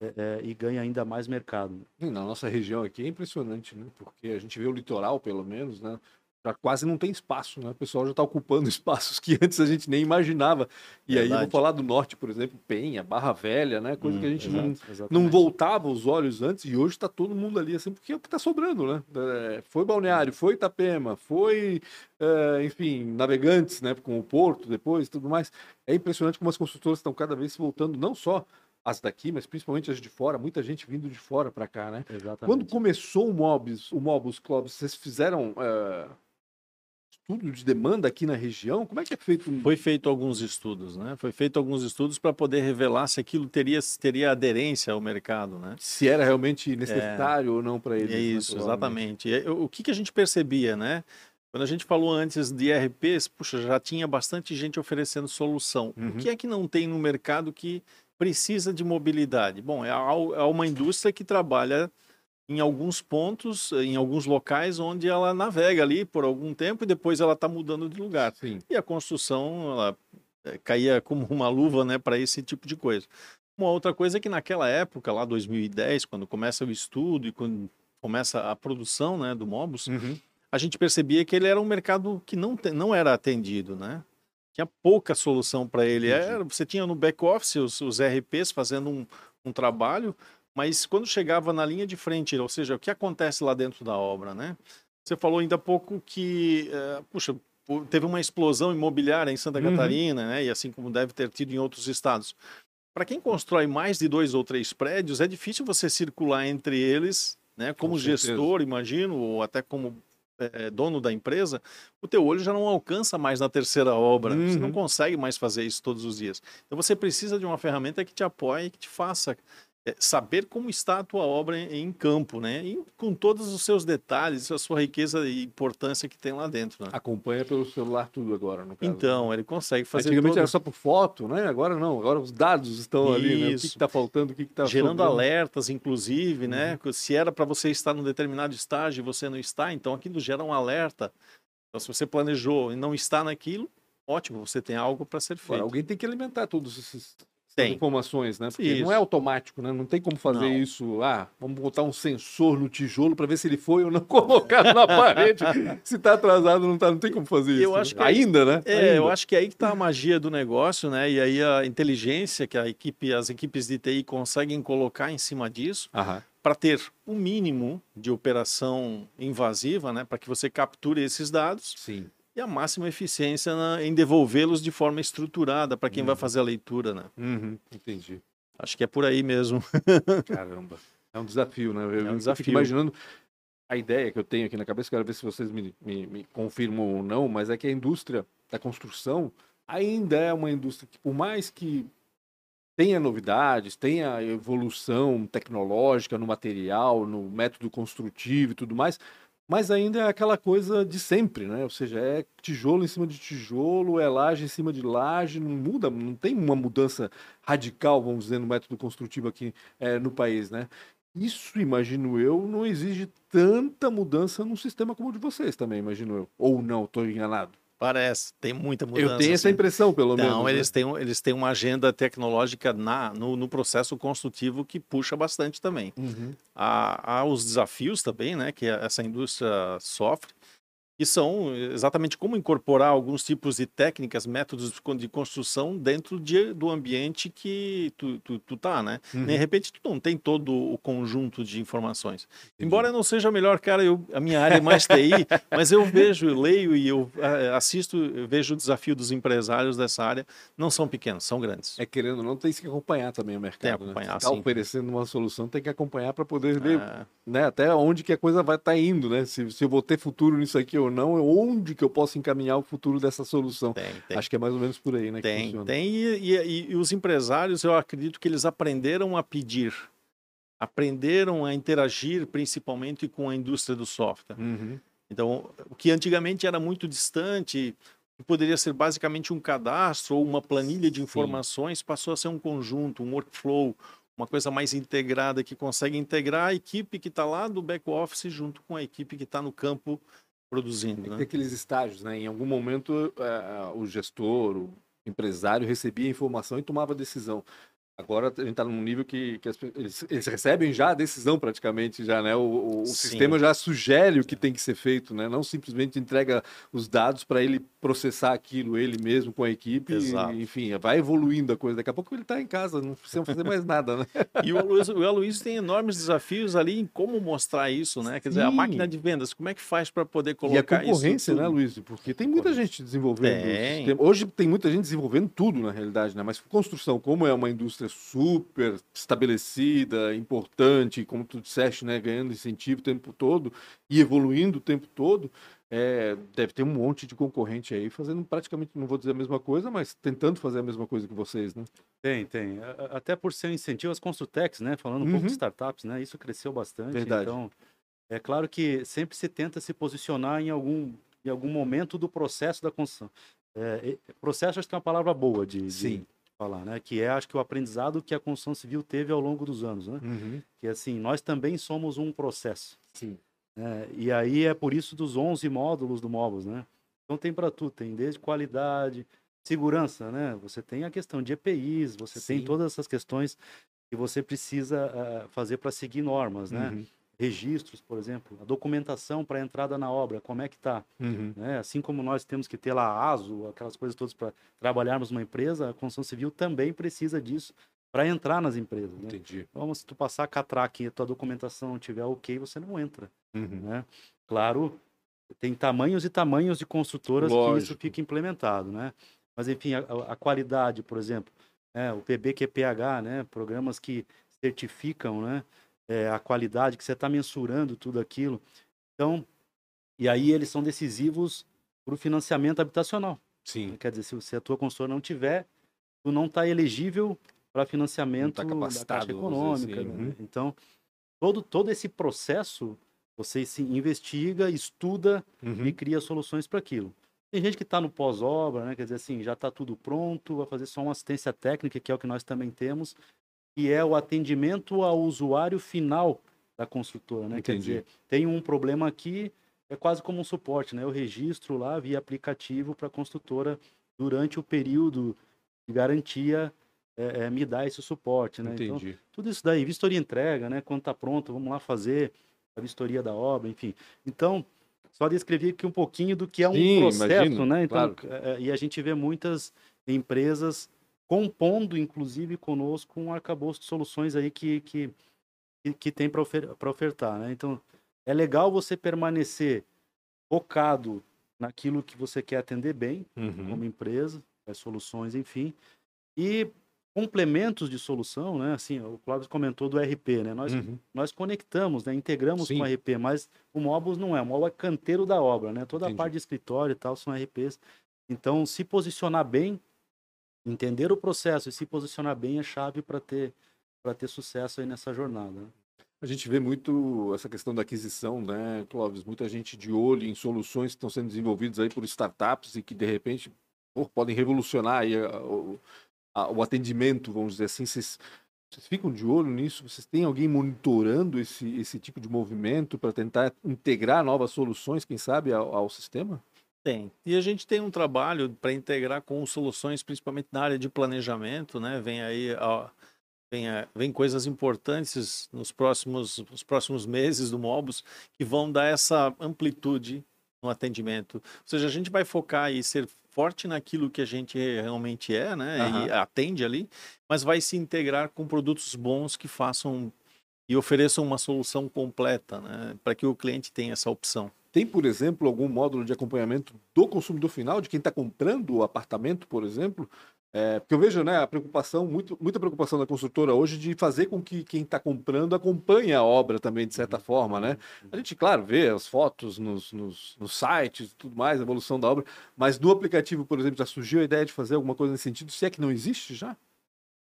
é, é, e ganhe ainda mais mercado. Na nossa região aqui é impressionante, né? Porque a gente vê o litoral, pelo menos, né? Já quase não tem espaço, né? O pessoal já está ocupando [laughs] espaços que antes a gente nem imaginava. E Verdade. aí, vou falar do norte, por exemplo, Penha, Barra Velha, né? Coisa hum, que a gente exato, não, não voltava os olhos antes e hoje está todo mundo ali, assim, porque é o que está sobrando, né? É, foi Balneário, foi Itapema, foi, é, enfim, Navegantes, né? Com o Porto depois tudo mais. É impressionante como as construtoras estão cada vez voltando, não só as daqui, mas principalmente as de fora, muita gente vindo de fora para cá, né? Exatamente. Quando começou o Mobs, o Mobus Club, vocês fizeram... Uh estudo de demanda aqui na região? Como é que é feito? Foi feito alguns estudos, né? Foi feito alguns estudos para poder revelar se aquilo teria, teria aderência ao mercado, né? Se era realmente necessário é, ou não para eles. É isso, exatamente. O que, que a gente percebia, né? Quando a gente falou antes de RPs, puxa, já tinha bastante gente oferecendo solução. Uhum. O que é que não tem no mercado que precisa de mobilidade? Bom, é, é uma indústria que trabalha em alguns pontos, em alguns locais onde ela navega ali por algum tempo e depois ela está mudando de lugar. Sim. E a construção ela é, caía como uma luva né, para esse tipo de coisa. Uma outra coisa é que naquela época, lá 2010, quando começa o estudo e quando começa a produção né, do Mobus, uhum. a gente percebia que ele era um mercado que não, te, não era atendido, né? Tinha pouca solução para ele. Era, você tinha no back-office os, os RPs fazendo um, um trabalho, mas quando chegava na linha de frente, ou seja, o que acontece lá dentro da obra, né? Você falou ainda há pouco que, uh, puxa, teve uma explosão imobiliária em Santa uhum. Catarina, né? E assim como deve ter tido em outros estados. Para quem constrói mais de dois ou três prédios, é difícil você circular entre eles, né? Como Com gestor, imagino, ou até como é, dono da empresa, o teu olho já não alcança mais na terceira obra. Uhum. Você não uhum. consegue mais fazer isso todos os dias. Então você precisa de uma ferramenta que te apoie, que te faça saber como está a tua obra em, campo, né? E com todos os seus detalhes, a sua riqueza e importância que tem lá dentro. Né? Acompanha pelo celular tudo agora, no caso. Então, ele consegue fazer Antigamente todo... era só por foto, né? Agora não, agora os dados estão Isso. ali, né? O que está faltando, o que está Gerando sobrando. alertas, inclusive, né? Uhum. Se era para você estar num determinado estágio e você não está, então aquilo gera um alerta. Então, se você planejou e não está naquilo, ótimo, você tem algo para ser feito. Agora, alguém tem que alimentar todos esses tem. informações, né? Porque isso. não é automático, né? Não tem como fazer não. isso. Ah, vamos botar um sensor no tijolo para ver se ele foi ou não [laughs] colocado na parede. se está atrasado, não tá, não tem como fazer isso. Eu acho que ainda, né? É, ainda. eu acho que é aí que está a magia do negócio, né? E aí a inteligência que a equipe, as equipes de TI conseguem colocar em cima disso. Para ter o um mínimo de operação invasiva, né? Para que você capture esses dados. Sim e a máxima eficiência na, em devolvê-los de forma estruturada para quem uhum. vai fazer a leitura, né? Uhum, entendi. Acho que é por aí mesmo. [laughs] Caramba. É um desafio, né? Eu, é um desafio. imaginando a ideia que eu tenho aqui na cabeça, quero ver se vocês me, me, me confirmam ou não, mas é que a indústria da construção ainda é uma indústria que, por mais que tenha novidades, tenha evolução tecnológica no material, no método construtivo e tudo mais, mas ainda é aquela coisa de sempre, né? Ou seja, é tijolo em cima de tijolo, é laje em cima de laje, não muda, não tem uma mudança radical, vamos dizer, no método construtivo aqui é, no país, né? Isso, imagino eu, não exige tanta mudança num sistema como o de vocês também, imagino eu. Ou não, estou enganado. Parece, tem muita mudança. Eu tenho essa assim. impressão, pelo menos. Não, eles, né? têm, eles têm uma agenda tecnológica na, no, no processo construtivo que puxa bastante também. Uhum. Há, há os desafios também, né, que essa indústria sofre que são exatamente como incorporar alguns tipos de técnicas, métodos de construção dentro de, do ambiente que tu, tu, tu tá, né? Uhum. De repente tu não tem todo o conjunto de informações. Entendi. Embora eu não seja o melhor cara, eu, a minha área é mais TI, [laughs] mas eu vejo, eu leio e eu assisto, eu vejo o desafio dos empresários dessa área, não são pequenos, são grandes. É querendo, não tem que acompanhar também o mercado, tem que né? acompanhar, né? Se tá oferecendo uma solução, tem que acompanhar para poder ver, é... né, até onde que a coisa vai estar tá indo, né? Se, se eu vou ter futuro nisso aqui ou ou não, onde que eu posso encaminhar o futuro dessa solução. Tem, tem. Acho que é mais ou menos por aí, né? Tem, tem. E, e, e, os empresários, eu acredito que eles aprenderam a pedir, aprenderam a interagir principalmente com a indústria do software. Uhum. Então, o que antigamente era muito distante, poderia ser basicamente um cadastro ou uma planilha de informações, Sim. passou a ser um conjunto, um workflow, uma coisa mais integrada que consegue integrar a equipe que está lá do back office junto com a equipe que está no campo produzindo. Né? aqueles estágios, né? Em algum momento é, o gestor, o empresário recebia informação e tomava decisão. Agora a gente está num nível que, que as, eles, eles, recebem já a decisão praticamente, já, né? O, o sistema já sugere o que tem que ser feito, né? Não simplesmente entrega os dados para ele processar aquilo ele mesmo com a equipe. E, enfim, vai evoluindo a coisa. Daqui a pouco ele está em casa, não precisa fazer mais nada, né? [laughs] e o Aloysio, o Aloysio tem enormes desafios ali em como mostrar isso, né? Quer dizer, Sim. a máquina de vendas, como é que faz para poder colocar isso? E a concorrência, né, Luiz? Porque tem muita gente desenvolvendo. Tem. Hoje tem muita gente desenvolvendo tudo, na realidade, né? Mas construção, como é uma indústria indústria super estabelecida, importante, como tu disseste, né, ganhando incentivo o tempo todo e evoluindo o tempo todo, é, deve ter um monte de concorrente aí fazendo praticamente, não vou dizer a mesma coisa, mas tentando fazer a mesma coisa que vocês, né? Tem, tem. Até por ser um incentivo às Construtex, né? Falando um uhum. pouco de uhum. startups, né? Isso cresceu bastante. Verdade. Então, é claro que sempre se tenta se posicionar em algum, em algum momento do processo da construção. É, processo acho que é uma palavra boa de, Sim. de falar, né? Que é, acho que o aprendizado que a construção civil teve ao longo dos anos, né? Uhum. Que assim, nós também somos um processo. Sim. Né? E aí é por isso dos 11 módulos do Mobus, né? Então tem para tudo, tem desde qualidade, segurança, né? Você tem a questão de EPIs, você Sim. tem todas essas questões que você precisa uh, fazer para seguir normas, né? Uhum. Registros, por exemplo, a documentação para entrada na obra, como é que está? Uhum. Né? Assim como nós temos que ter lá a ASO, aquelas coisas todas para trabalharmos numa empresa, a construção civil também precisa disso para entrar nas empresas. Né? Entendi. Então, se tu passar a catraca e a tua documentação não tiver ok, você não entra. Uhum. Né? Claro, tem tamanhos e tamanhos de construtoras Lógico. que isso fica implementado, né? Mas, enfim, a, a qualidade, por exemplo, né? o PBQPH, né? Programas que certificam, né? É, a qualidade, que você está mensurando tudo aquilo. Então, e aí eles são decisivos para o financiamento habitacional. Sim. Quer dizer, se, se a tua consultora não tiver, tu não está elegível para financiamento tá da Caixa Econômica. Assim. Né? Uhum. Então, todo, todo esse processo, você se investiga, estuda uhum. e cria soluções para aquilo. Tem gente que está no pós-obra, né? quer dizer assim, já está tudo pronto, vai fazer só uma assistência técnica, que é o que nós também temos, que é o atendimento ao usuário final da construtora. Né? Quer dizer, tem um problema aqui, é quase como um suporte, né? Eu registro lá via aplicativo para a construtora durante o período de garantia é, é, me dá esse suporte, né? Então, Entendi. Então, tudo isso daí, vistoria entrega, né? Quando está pronto, vamos lá fazer a vistoria da obra, enfim. Então, só descrever aqui um pouquinho do que é um Sim, processo, imagino, né? Então, claro. é, é e a gente vê muitas empresas compondo, inclusive, conosco um arcabouço de soluções aí que, que, que, tem para ofer ofertar, né? Então, é legal você permanecer focado naquilo que você quer atender bem, uhum. como empresa, as soluções, enfim, e complementos de solução, né? Assim, o Cláudio comentou do RP, né? Nós, uhum. nós conectamos, né? Integramos Sim. com o RP, mas o Mobus não é. O Mobus é canteiro da obra, né? Toda Entendi. a parte de escritório e tal são RPs. Então, se posicionar bem, entender o processo e se posicionar bem é chave para ter para ter sucesso aí nessa jornada. Né? A gente vê muito essa questão da aquisição, né, Clóvis? Muita gente de olho em soluções que estão sendo desenvolvidas aí por startups e que de repente pô, podem revolucionar aí o, a, o atendimento, vamos dizer assim, vocês, vocês ficam de olho nisso? Vocês têm alguém monitorando esse, esse tipo de movimento para tentar integrar novas soluções, quem sabe, ao, ao sistema? Tem. E a gente tem um trabalho para integrar com soluções, principalmente na área de planejamento, né? Vem aí vem, vem coisas importantes nos próximos, nos próximos meses do Mobus que vão dar essa amplitude no atendimento. Ou seja, a gente vai focar e ser forte naquilo que a gente realmente é, né? Uhum. E atende ali, mas vai se integrar com produtos bons que façam e ofereçam uma solução completa, né? Para que o cliente tenha essa opção. Tem, por exemplo, algum módulo de acompanhamento do consumidor final, de quem está comprando o apartamento, por exemplo, é, porque eu vejo né, a preocupação, muito, muita preocupação da construtora hoje de fazer com que quem está comprando acompanhe a obra também, de certa forma. Né? A gente, claro, vê as fotos nos, nos, nos sites tudo mais, a evolução da obra, mas no aplicativo, por exemplo, já surgiu a ideia de fazer alguma coisa nesse sentido, se é que não existe já?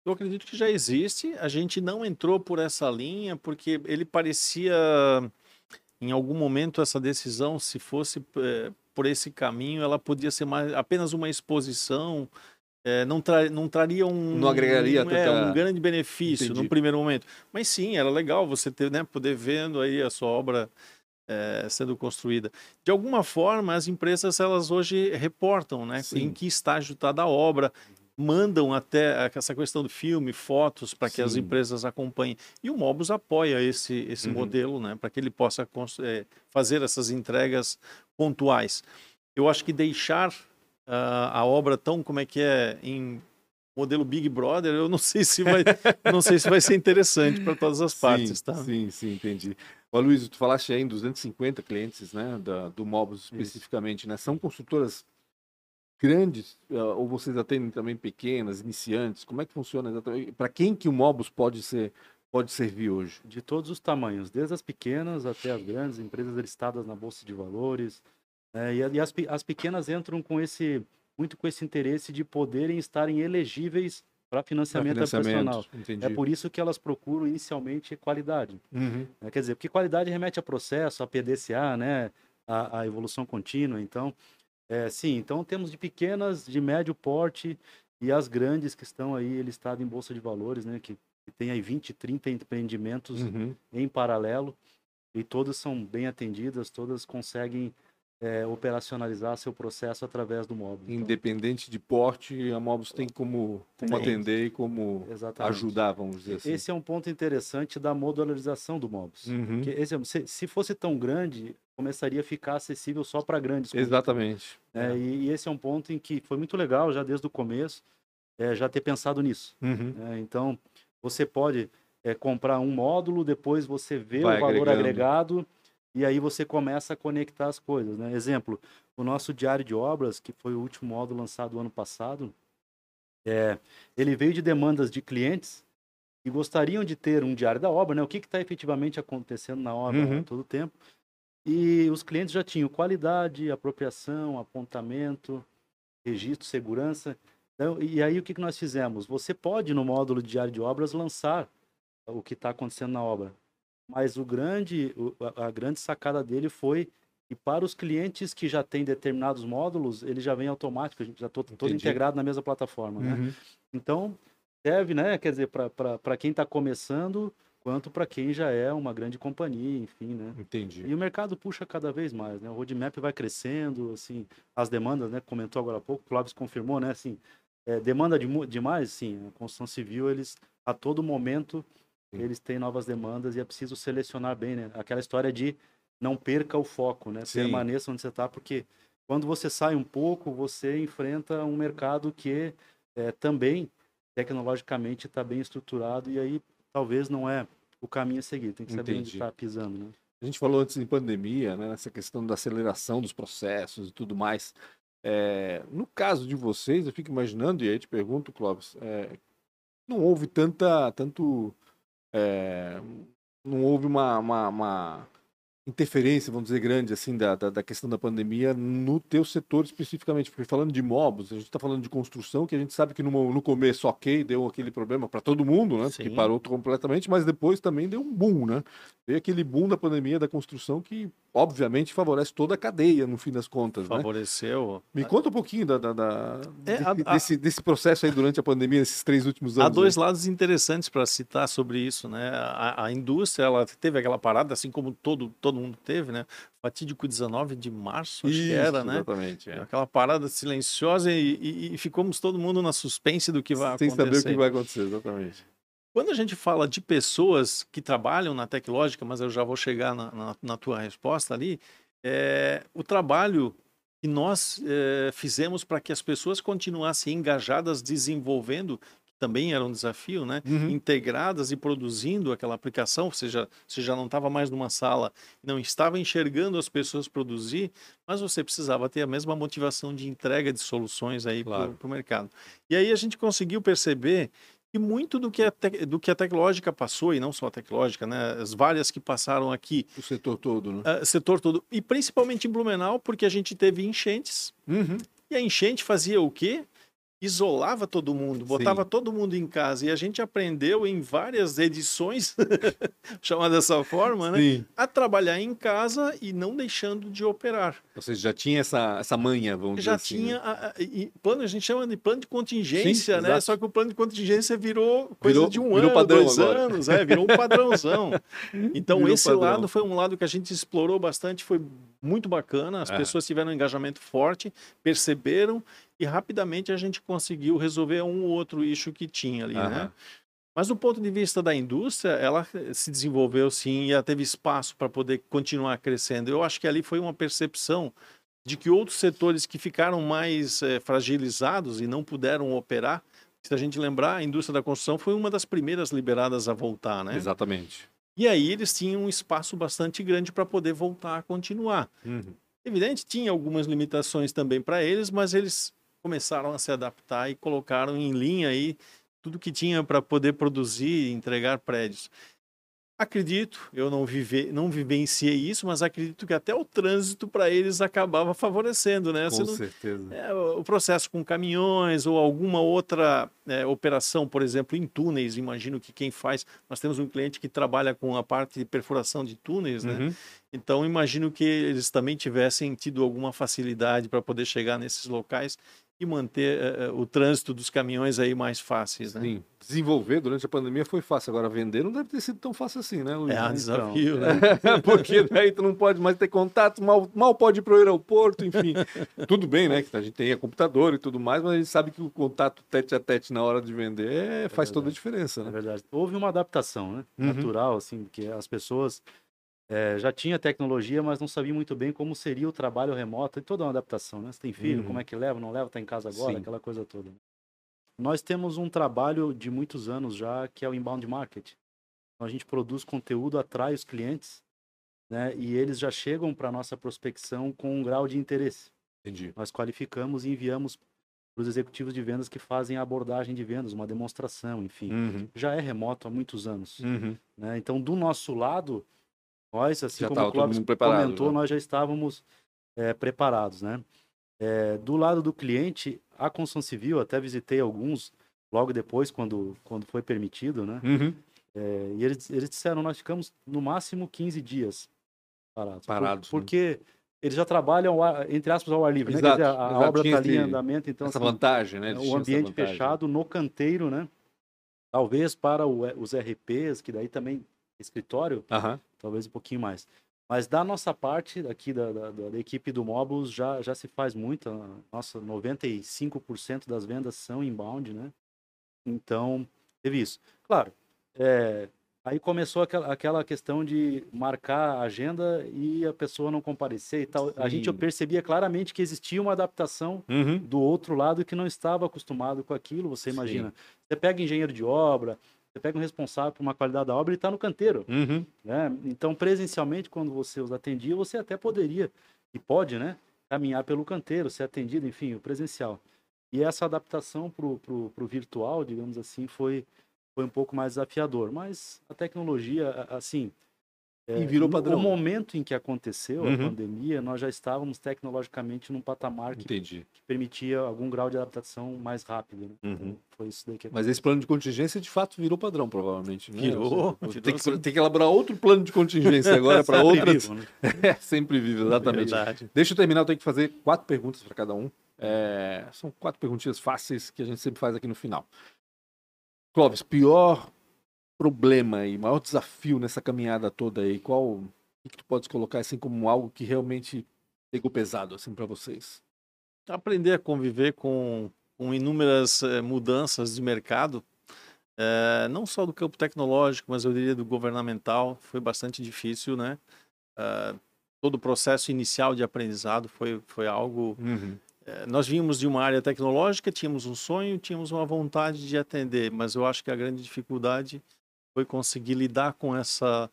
Eu acredito que já existe. A gente não entrou por essa linha porque ele parecia, em algum momento, essa decisão, se fosse é, por esse caminho, ela podia ser mais, apenas uma exposição é, não, tra não traria um. Não agregaria um, é, um grande benefício Entendi. no primeiro momento. Mas sim, era legal você ter, né, poder vendo aí a sua obra é, sendo construída. De alguma forma, as empresas elas hoje reportam né, em que estágio está da obra, mandam até essa questão do filme, fotos para que Sim. as empresas acompanhem. E o Mobus apoia esse, esse uhum. modelo né, para que ele possa é, fazer essas entregas pontuais. Eu acho que deixar uh, a obra tão como é que é em modelo Big Brother, eu não sei se vai, [laughs] não sei se vai ser interessante para todas as partes, sim, tá? Sim, sim, entendi. Ô, Luiz, tu falaste aí em 250 clientes, né, da, do Mobus especificamente, Isso. né? São construtoras grandes ou vocês atendem também pequenas, iniciantes? Como é que funciona exatamente? Para quem que o Mobus pode ser pode servir hoje? De todos os tamanhos, desde as pequenas até as grandes, empresas listadas na bolsa de valores. É, e, as, as pequenas entram com esse muito com esse interesse de poderem estarem elegíveis para financiamento, habitacional. É por isso que elas procuram inicialmente qualidade. Uhum. É, quer dizer, porque qualidade remete a processo, a PDCA, né? a, a evolução contínua. Então, é, sim, então temos de pequenas, de médio porte e as grandes que estão aí listadas em bolsa de valores, né? Que, que tem aí 20, 30 empreendimentos uhum. em paralelo e todas são bem atendidas, todas conseguem é, operacionalizar seu processo através do Mobus. Então, Independente de porte, a Mobus tem como, como atender e como Exatamente. ajudar, vamos dizer assim. Esse é um ponto interessante da modularização do Mobus. Uhum. Esse, é, se, se, fosse tão grande, começaria a ficar acessível só para grandes. Exatamente. É, é. E, e, esse é um ponto em que foi muito legal, já desde o começo, é, já ter pensado nisso. Uhum. É, então, você pode comprar um módulo, depois você vê Vai o valor agregado e aí você começa a conectar as coisas, né? Exemplo, o nosso diário de obras, que foi o último módulo lançado ano passado, é, ele veio de demandas de clientes que gostariam de ter um diário da obra, né? O que está efetivamente acontecendo na obra uhum. todo o tempo. E os clientes já tinham qualidade, apropriação, apontamento, registro, segurança. Então, e aí o que, que nós fizemos? Você pode, no módulo de diário de obras, lançar o que está acontecendo na obra. Mas o grande, a grande sacada dele foi que para os clientes que já têm determinados módulos, ele já vem automático, a gente já todo, todo integrado na mesma plataforma, né? uhum. né? Então, serve, né? Quer dizer, para quem está começando, quanto para quem já é uma grande companhia, enfim, né? Entendi. E o mercado puxa cada vez mais, né? O roadmap vai crescendo, assim, as demandas, né? Comentou agora há pouco, o Clóvis confirmou, né? Assim, é, demanda de, demais, sim. A construção civil, eles a todo momento eles têm novas demandas e é preciso selecionar bem, né? Aquela história de não perca o foco, né? Sim. Permaneça onde você está, porque quando você sai um pouco, você enfrenta um mercado que é, também tecnologicamente está bem estruturado e aí talvez não é o caminho a seguir. Tem que saber Entendi. onde está pisando, né? A gente falou antes de pandemia, né? Nessa questão da aceleração dos processos e tudo mais. É, no caso de vocês, eu fico imaginando, e aí te pergunto, Clóvis, é, não houve tanta, tanto é, não houve uma, uma, uma, interferência, vamos dizer, grande assim da, da, da, questão da pandemia no teu setor especificamente, porque falando de mobs, a gente está falando de construção, que a gente sabe que no, no começo, ok, deu aquele problema para todo mundo, né? Que parou completamente, mas depois também deu um boom, né? Veio aquele boom da pandemia da construção que obviamente favorece toda a cadeia no fim das contas. Né? Favoreceu. Né? Me conta um pouquinho da, da, da é, a, desse, desse, processo aí durante a pandemia, esses três últimos anos. Há dois aí. lados interessantes para citar sobre isso, né? A, a, indústria ela teve aquela parada, assim como todo, todo mundo teve, né? Fatídico 19 de março, acho isso, que era, né? Exatamente. É. Aquela parada silenciosa e, e, e, ficamos todo mundo na suspense do que vai Sem acontecer. Sem saber o que vai acontecer, exatamente. Quando a gente fala de pessoas que trabalham na Tecnológica, mas eu já vou chegar na, na, na tua resposta ali, é, o trabalho que nós é, fizemos para que as pessoas continuassem engajadas, desenvolvendo, que também era um desafio, né? Uhum. integradas e produzindo aquela aplicação, ou seja, você já não estava mais numa sala, não estava enxergando as pessoas produzir, mas você precisava ter a mesma motivação de entrega de soluções aí claro. para o mercado. E aí a gente conseguiu perceber e muito do que, a te, do que a Tecnológica passou, e não só a Tecnológica, né? as várias que passaram aqui. O setor todo, né? Uh, setor todo. E principalmente em Blumenau, porque a gente teve enchentes. Uhum. E a enchente fazia o quê? Isolava todo mundo, botava Sim. todo mundo em casa. E a gente aprendeu em várias edições, [laughs] chamar dessa forma, né? Sim. A trabalhar em casa e não deixando de operar. Ou seja, já tinha essa, essa manha, vamos já dizer assim. Já tinha. Né? A, e plano, a gente chama de plano de contingência, Sim, né? Exato. Só que o plano de contingência virou coisa virou, de um ano, dois agora. anos, é, virou um padrãozão. [laughs] Então, virou esse padrão. lado foi um lado que a gente explorou bastante, foi muito bacana. As é. pessoas tiveram um engajamento forte, perceberam e rapidamente a gente conseguiu resolver um ou outro issue que tinha ali, uhum. né? Mas do ponto de vista da indústria, ela se desenvolveu sim e ela teve espaço para poder continuar crescendo. Eu acho que ali foi uma percepção de que outros setores que ficaram mais é, fragilizados e não puderam operar, se a gente lembrar, a indústria da construção foi uma das primeiras liberadas a voltar, né? Exatamente. E aí eles tinham um espaço bastante grande para poder voltar a continuar. Uhum. Evidente, tinha algumas limitações também para eles, mas eles começaram a se adaptar e colocaram em linha aí tudo que tinha para poder produzir e entregar prédios. Acredito, eu não, vive, não vivenciei isso, mas acredito que até o trânsito para eles acabava favorecendo, né? Com não, certeza. É, o processo com caminhões ou alguma outra é, operação, por exemplo, em túneis, imagino que quem faz. Nós temos um cliente que trabalha com a parte de perfuração de túneis, né? Uhum. Então, imagino que eles também tivessem tido alguma facilidade para poder chegar nesses locais e manter uh, o trânsito dos caminhões aí mais fáceis, né? Sim. Desenvolver durante a pandemia foi fácil, agora vender não deve ter sido tão fácil assim, né, Luiz? É um desafio, então, né? [laughs] Porque daí tu não pode mais ter contato, mal, mal pode ir para o aeroporto, enfim. [laughs] tudo bem, né, que a gente tem computador e tudo mais, mas a gente sabe que o contato tete a tete na hora de vender é, faz toda a diferença, né? É verdade. Houve uma adaptação, né? Uhum. Natural, assim, porque as pessoas é, já tinha tecnologia, mas não sabia muito bem como seria o trabalho remoto. e toda uma adaptação, né? Você tem filho, uhum. como é que leva, não leva, está em casa agora, Sim. aquela coisa toda. Nós temos um trabalho de muitos anos já, que é o inbound market. Então, a gente produz conteúdo, atrai os clientes, né? E eles já chegam para a nossa prospecção com um grau de interesse. Entendi. Nós qualificamos e enviamos para os executivos de vendas que fazem a abordagem de vendas, uma demonstração, enfim. Uhum. Já é remoto há muitos anos. Uhum. Né? Então, do nosso lado, nós, assim já como o Clóvis comentou, né? nós já estávamos é, preparados, né? É, do lado do cliente, a construção civil, até visitei alguns logo depois, quando, quando foi permitido, né? Uhum. É, e eles, eles disseram, nós ficamos no máximo 15 dias parados. Parados. Por, né? porque eles já trabalham, entre aspas, ao ar livre, Exato, né? Dizer, a, a obra está ali em andamento, então... Essa assim, vantagem, né? o ambiente fechado, no canteiro, né? Talvez para o, os RPs, que daí também escritório, uhum. Talvez um pouquinho mais. Mas da nossa parte, aqui da, da, da, equipe do Mobus, já, já se faz muito. Nossa, 95% das vendas são inbound, né? Então, teve isso. Claro, é, aí começou aquela, aquela questão de marcar a agenda e a pessoa não comparecer e tal. Sim. A gente percebia claramente que existia uma adaptação uhum. do outro lado que não estava acostumado com aquilo. Você imagina, Sim. você pega engenheiro de obra, você pega um responsável por uma qualidade da obra e está no canteiro. Uhum. Né? Então, presencialmente, quando você os atendia, você até poderia, e pode, né? Caminhar pelo canteiro, ser atendido, enfim, o presencial. E essa adaptação para o virtual, digamos assim, foi, foi um pouco mais desafiador. Mas a tecnologia, assim, é, e virou padrão. No momento em que aconteceu uhum. a pandemia, nós já estávamos tecnologicamente num patamar que, que, permitia algum grau de adaptação mais rápido. Né? Uhum. Então, foi isso daí que Mas esse plano de contingência de fato virou padrão, provavelmente. Né? Virou. tem, que, tem que elaborar outro plano de contingência agora para [laughs] outras. Vivo, né? [laughs] é, sempre vivo, exatamente. Verdade. Deixa eu terminar, eu tenho que fazer quatro perguntas para cada um. É, são quatro perguntinhas fáceis que a gente sempre faz aqui no final. Clóvis, pior problema e maior desafio nessa caminhada toda aí? Qual o que tu podes colocar assim como algo que realmente pegou pesado assim para vocês? Aprender a conviver com, com inúmeras eh, mudanças de mercado, eh, não só do campo tecnológico, mas eu diria do governamental, foi bastante difícil, né? Uh, todo o processo inicial de aprendizado foi, foi algo. Uhum. nós vínhamos de uma área tecnológica, tínhamos um sonho, tínhamos uma vontade de atender, mas eu acho que a grande dificuldade foi conseguir lidar com essa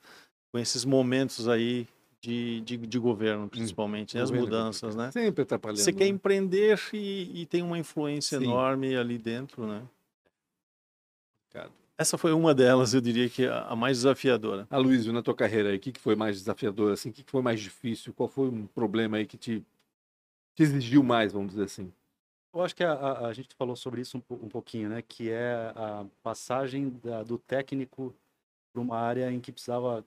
com esses momentos aí de, de, de governo, hum, principalmente, hum, as mudanças, né? Sempre atrapalhando. Você quer né? empreender e, e, tem uma influência Sim. enorme ali dentro, né? Essa foi uma delas, eu diria que a mais desafiadora. A Luísa, na tua carreira aí, o que, que foi mais desafiador, assim? O que, que foi mais difícil? Qual foi um problema aí que te, te exigiu mais, vamos dizer assim? Eu acho que a, a, a gente falou sobre isso um, um, pouquinho, né? Que é a passagem da, do técnico para uma área em que precisava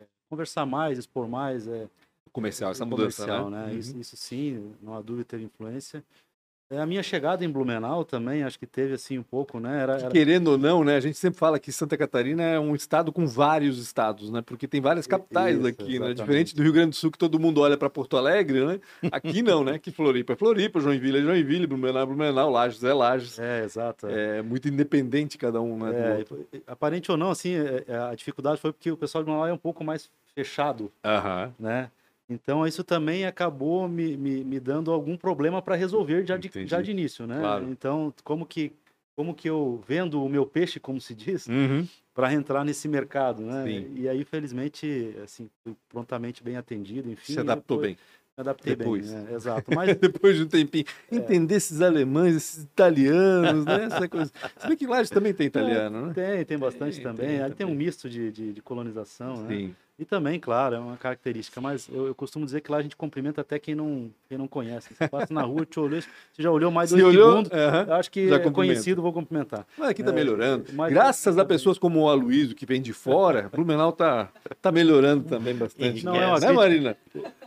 é, conversar mais, expor mais. É, comercial, essa mudança, comercial, né? né? Uhum. Isso, isso, sim, não há dúvida teve influência. É, a minha chegada em Blumenau também, acho que teve assim um pouco, né? Era, era... Querendo ou não, né? A gente sempre fala que Santa Catarina é um estado com vários estados, né? Porque tem várias capitais Isso, aqui, né? exatamente. né? Diferente do Rio Grande do Sul, que todo mundo olha para Porto Alegre, né? Aqui não, né? Que Floripa é Floripa, Joinville é Joinville, Blumenau é Blumenau, Lages é Lages. É, exato. É, é muito independente cada um, né? É, aparente ou não, assim, é, a dificuldade foi porque o pessoal de Blumenau é um pouco mais fechado, uhum. né? Então, isso também acabou me, me, me dando algum problema para resolver já de, já de início, né? Claro. Então, como que, como que eu vendo o meu peixe, como se diz, uhum. para entrar nesse mercado, né? Sim. E aí, felizmente, assim, prontamente bem atendido, enfim. Se adaptou depois, bem. Adaptei depois. bem, né? exato. Mas [laughs] depois de um tempinho, é. entender esses alemães, esses italianos, né? Essa coisa. Se bem que Lages também tem italiano, né? Tem, tem bastante tem, também. Tem, Aí tem um misto de, de, de colonização, né? Sim. E também, claro, é uma característica, mas eu, eu, costumo dizer que lá a gente cumprimenta até quem não, quem não conhece. Você passa na rua, te olhou, você já olhou mais dois olhou, segundos, uh -huh, eu acho que é conhecido, vou cumprimentar. Mas aqui está é, melhorando. Graças a pessoas como o Aloysio, que vem de fora, Blumenau está tá melhorando também bastante. Não, é uma né, Marina?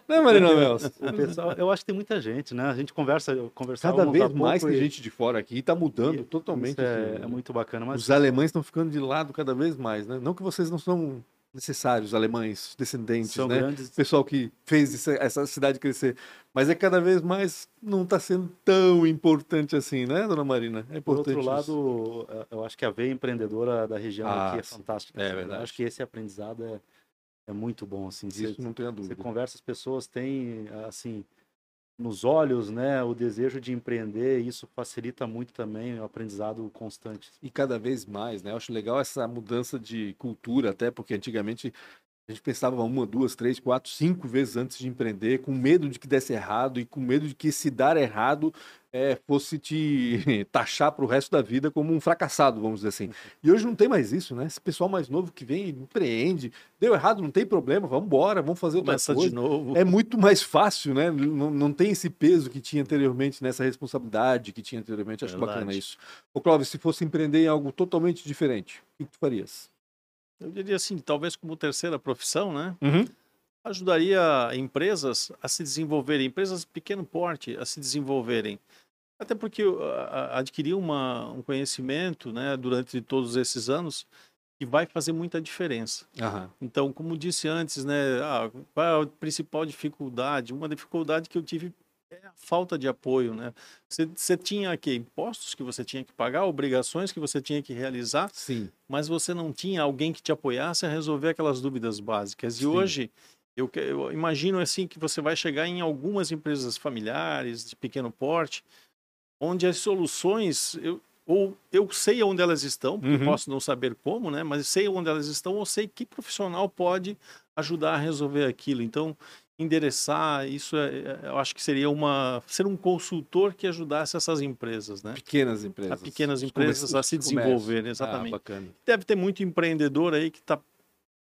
Não é, Marina Mels? Pessoal, eu acho que tem muita gente, né? A gente conversa, conversa Cada vez mais tem gente de fora aqui e está mudando e, totalmente. É, assim, é, muito bacana. Mas... Os alemães estão ficando de lado cada vez mais, né? Não que vocês não são necessários, alemães, descendentes, São né? Grandes... Pessoal que fez essa cidade crescer. Mas é cada vez mais não está sendo tão importante assim, né, dona Marina? É importante. Por outro lado, isso. eu acho que a veia empreendedora da região ah, aqui é fantástica. É verdade. Eu acho que esse aprendizado é, é muito bom, assim. Isso você, não tenho dúvida. Você conversa, as pessoas têm, assim, nos olhos, né, o desejo de empreender, isso facilita muito também o aprendizado constante. E cada vez mais, né? Eu acho legal essa mudança de cultura, até porque antigamente a gente pensava uma, duas, três, quatro, cinco vezes antes de empreender, com medo de que desse errado e com medo de que se dar errado é, fosse te [laughs] taxar para o resto da vida como um fracassado, vamos dizer assim. E hoje não tem mais isso, né? Esse pessoal mais novo que vem, empreende, deu errado, não tem problema, vamos embora, vamos fazer outra Começa coisa. de novo. É muito mais fácil, né? Não, não tem esse peso que tinha anteriormente, nessa responsabilidade que tinha anteriormente. Acho Verdade. bacana isso. Ô, Clóvis, se fosse empreender em algo totalmente diferente, o que tu farias? Eu diria assim, talvez como terceira profissão, né? Uhum. Ajudaria empresas a se desenvolverem, empresas de pequeno porte a se desenvolverem. Até porque adquirir uma, um conhecimento né, durante todos esses anos que vai fazer muita diferença. Uhum. Então, como disse antes, né, ah, qual é a principal dificuldade? Uma dificuldade que eu tive é a falta de apoio, né? Você, você tinha aqui impostos que você tinha que pagar, obrigações que você tinha que realizar, Sim. mas você não tinha alguém que te apoiasse a resolver aquelas dúvidas básicas. E Sim. hoje eu, eu, imagino assim que você vai chegar em algumas empresas familiares de pequeno porte, onde as soluções eu, ou eu sei onde elas estão, uhum. posso não saber como, né? Mas sei onde elas estão, ou sei que profissional pode ajudar a resolver aquilo. Então, endereçar, isso é, é, eu acho que seria uma ser um consultor que ajudasse essas empresas, né? Pequenas empresas. A pequenas empresas a se desenvolverem, exatamente. Ah. Deve ter muito empreendedor aí que está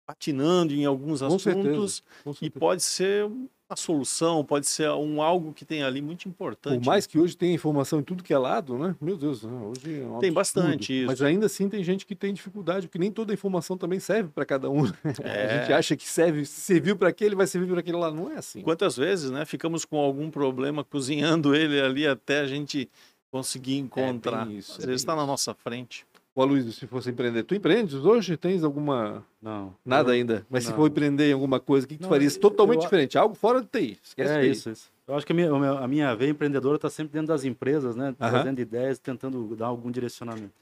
patinando em alguns com assuntos certeza, e pode ser a solução, pode ser um algo que tem ali muito importante. Por mais que hoje tenha informação em tudo que é lado, né? Meu Deus, né? hoje é um tem bastante isso. Mas ainda assim tem gente que tem dificuldade, porque nem toda informação também serve para cada um. É. A gente acha que serve, serviu para aquele, vai servir para aquele lá, não é assim. Quantas vezes, né? Ficamos com algum problema cozinhando ele ali até a gente conseguir encontrar. É isso, Às é vezes está na nossa frente. Ô, Luiz, se fosse empreender, tu empreendes hoje? Tens alguma. Não. Nada eu... ainda. Mas não. se for empreender em alguma coisa, o que, que tu farias? Totalmente eu... diferente, algo fora do TI. Esquece é isso, isso. Eu acho que a minha, a minha veia empreendedora está sempre dentro das empresas, né? Trazendo ideias, tentando dar algum direcionamento.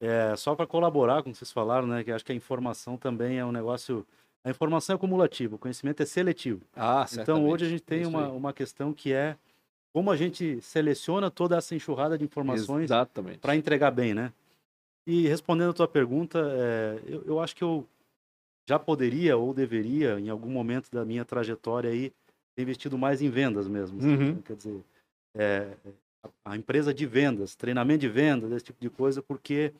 É, só para colaborar, como vocês falaram, né? Que acho que a informação também é um negócio. A informação é cumulativa, o conhecimento é seletivo. Ah, Então hoje a gente tem uma, uma questão que é como a gente seleciona toda essa enxurrada de informações para entregar bem, né? E respondendo a tua pergunta, é, eu, eu, acho que eu já poderia ou deveria, em algum momento da minha trajetória aí, ter investido mais em vendas mesmo. Assim, uhum. Quer dizer, é, a, a empresa de vendas, treinamento de vendas, esse tipo de coisa, porque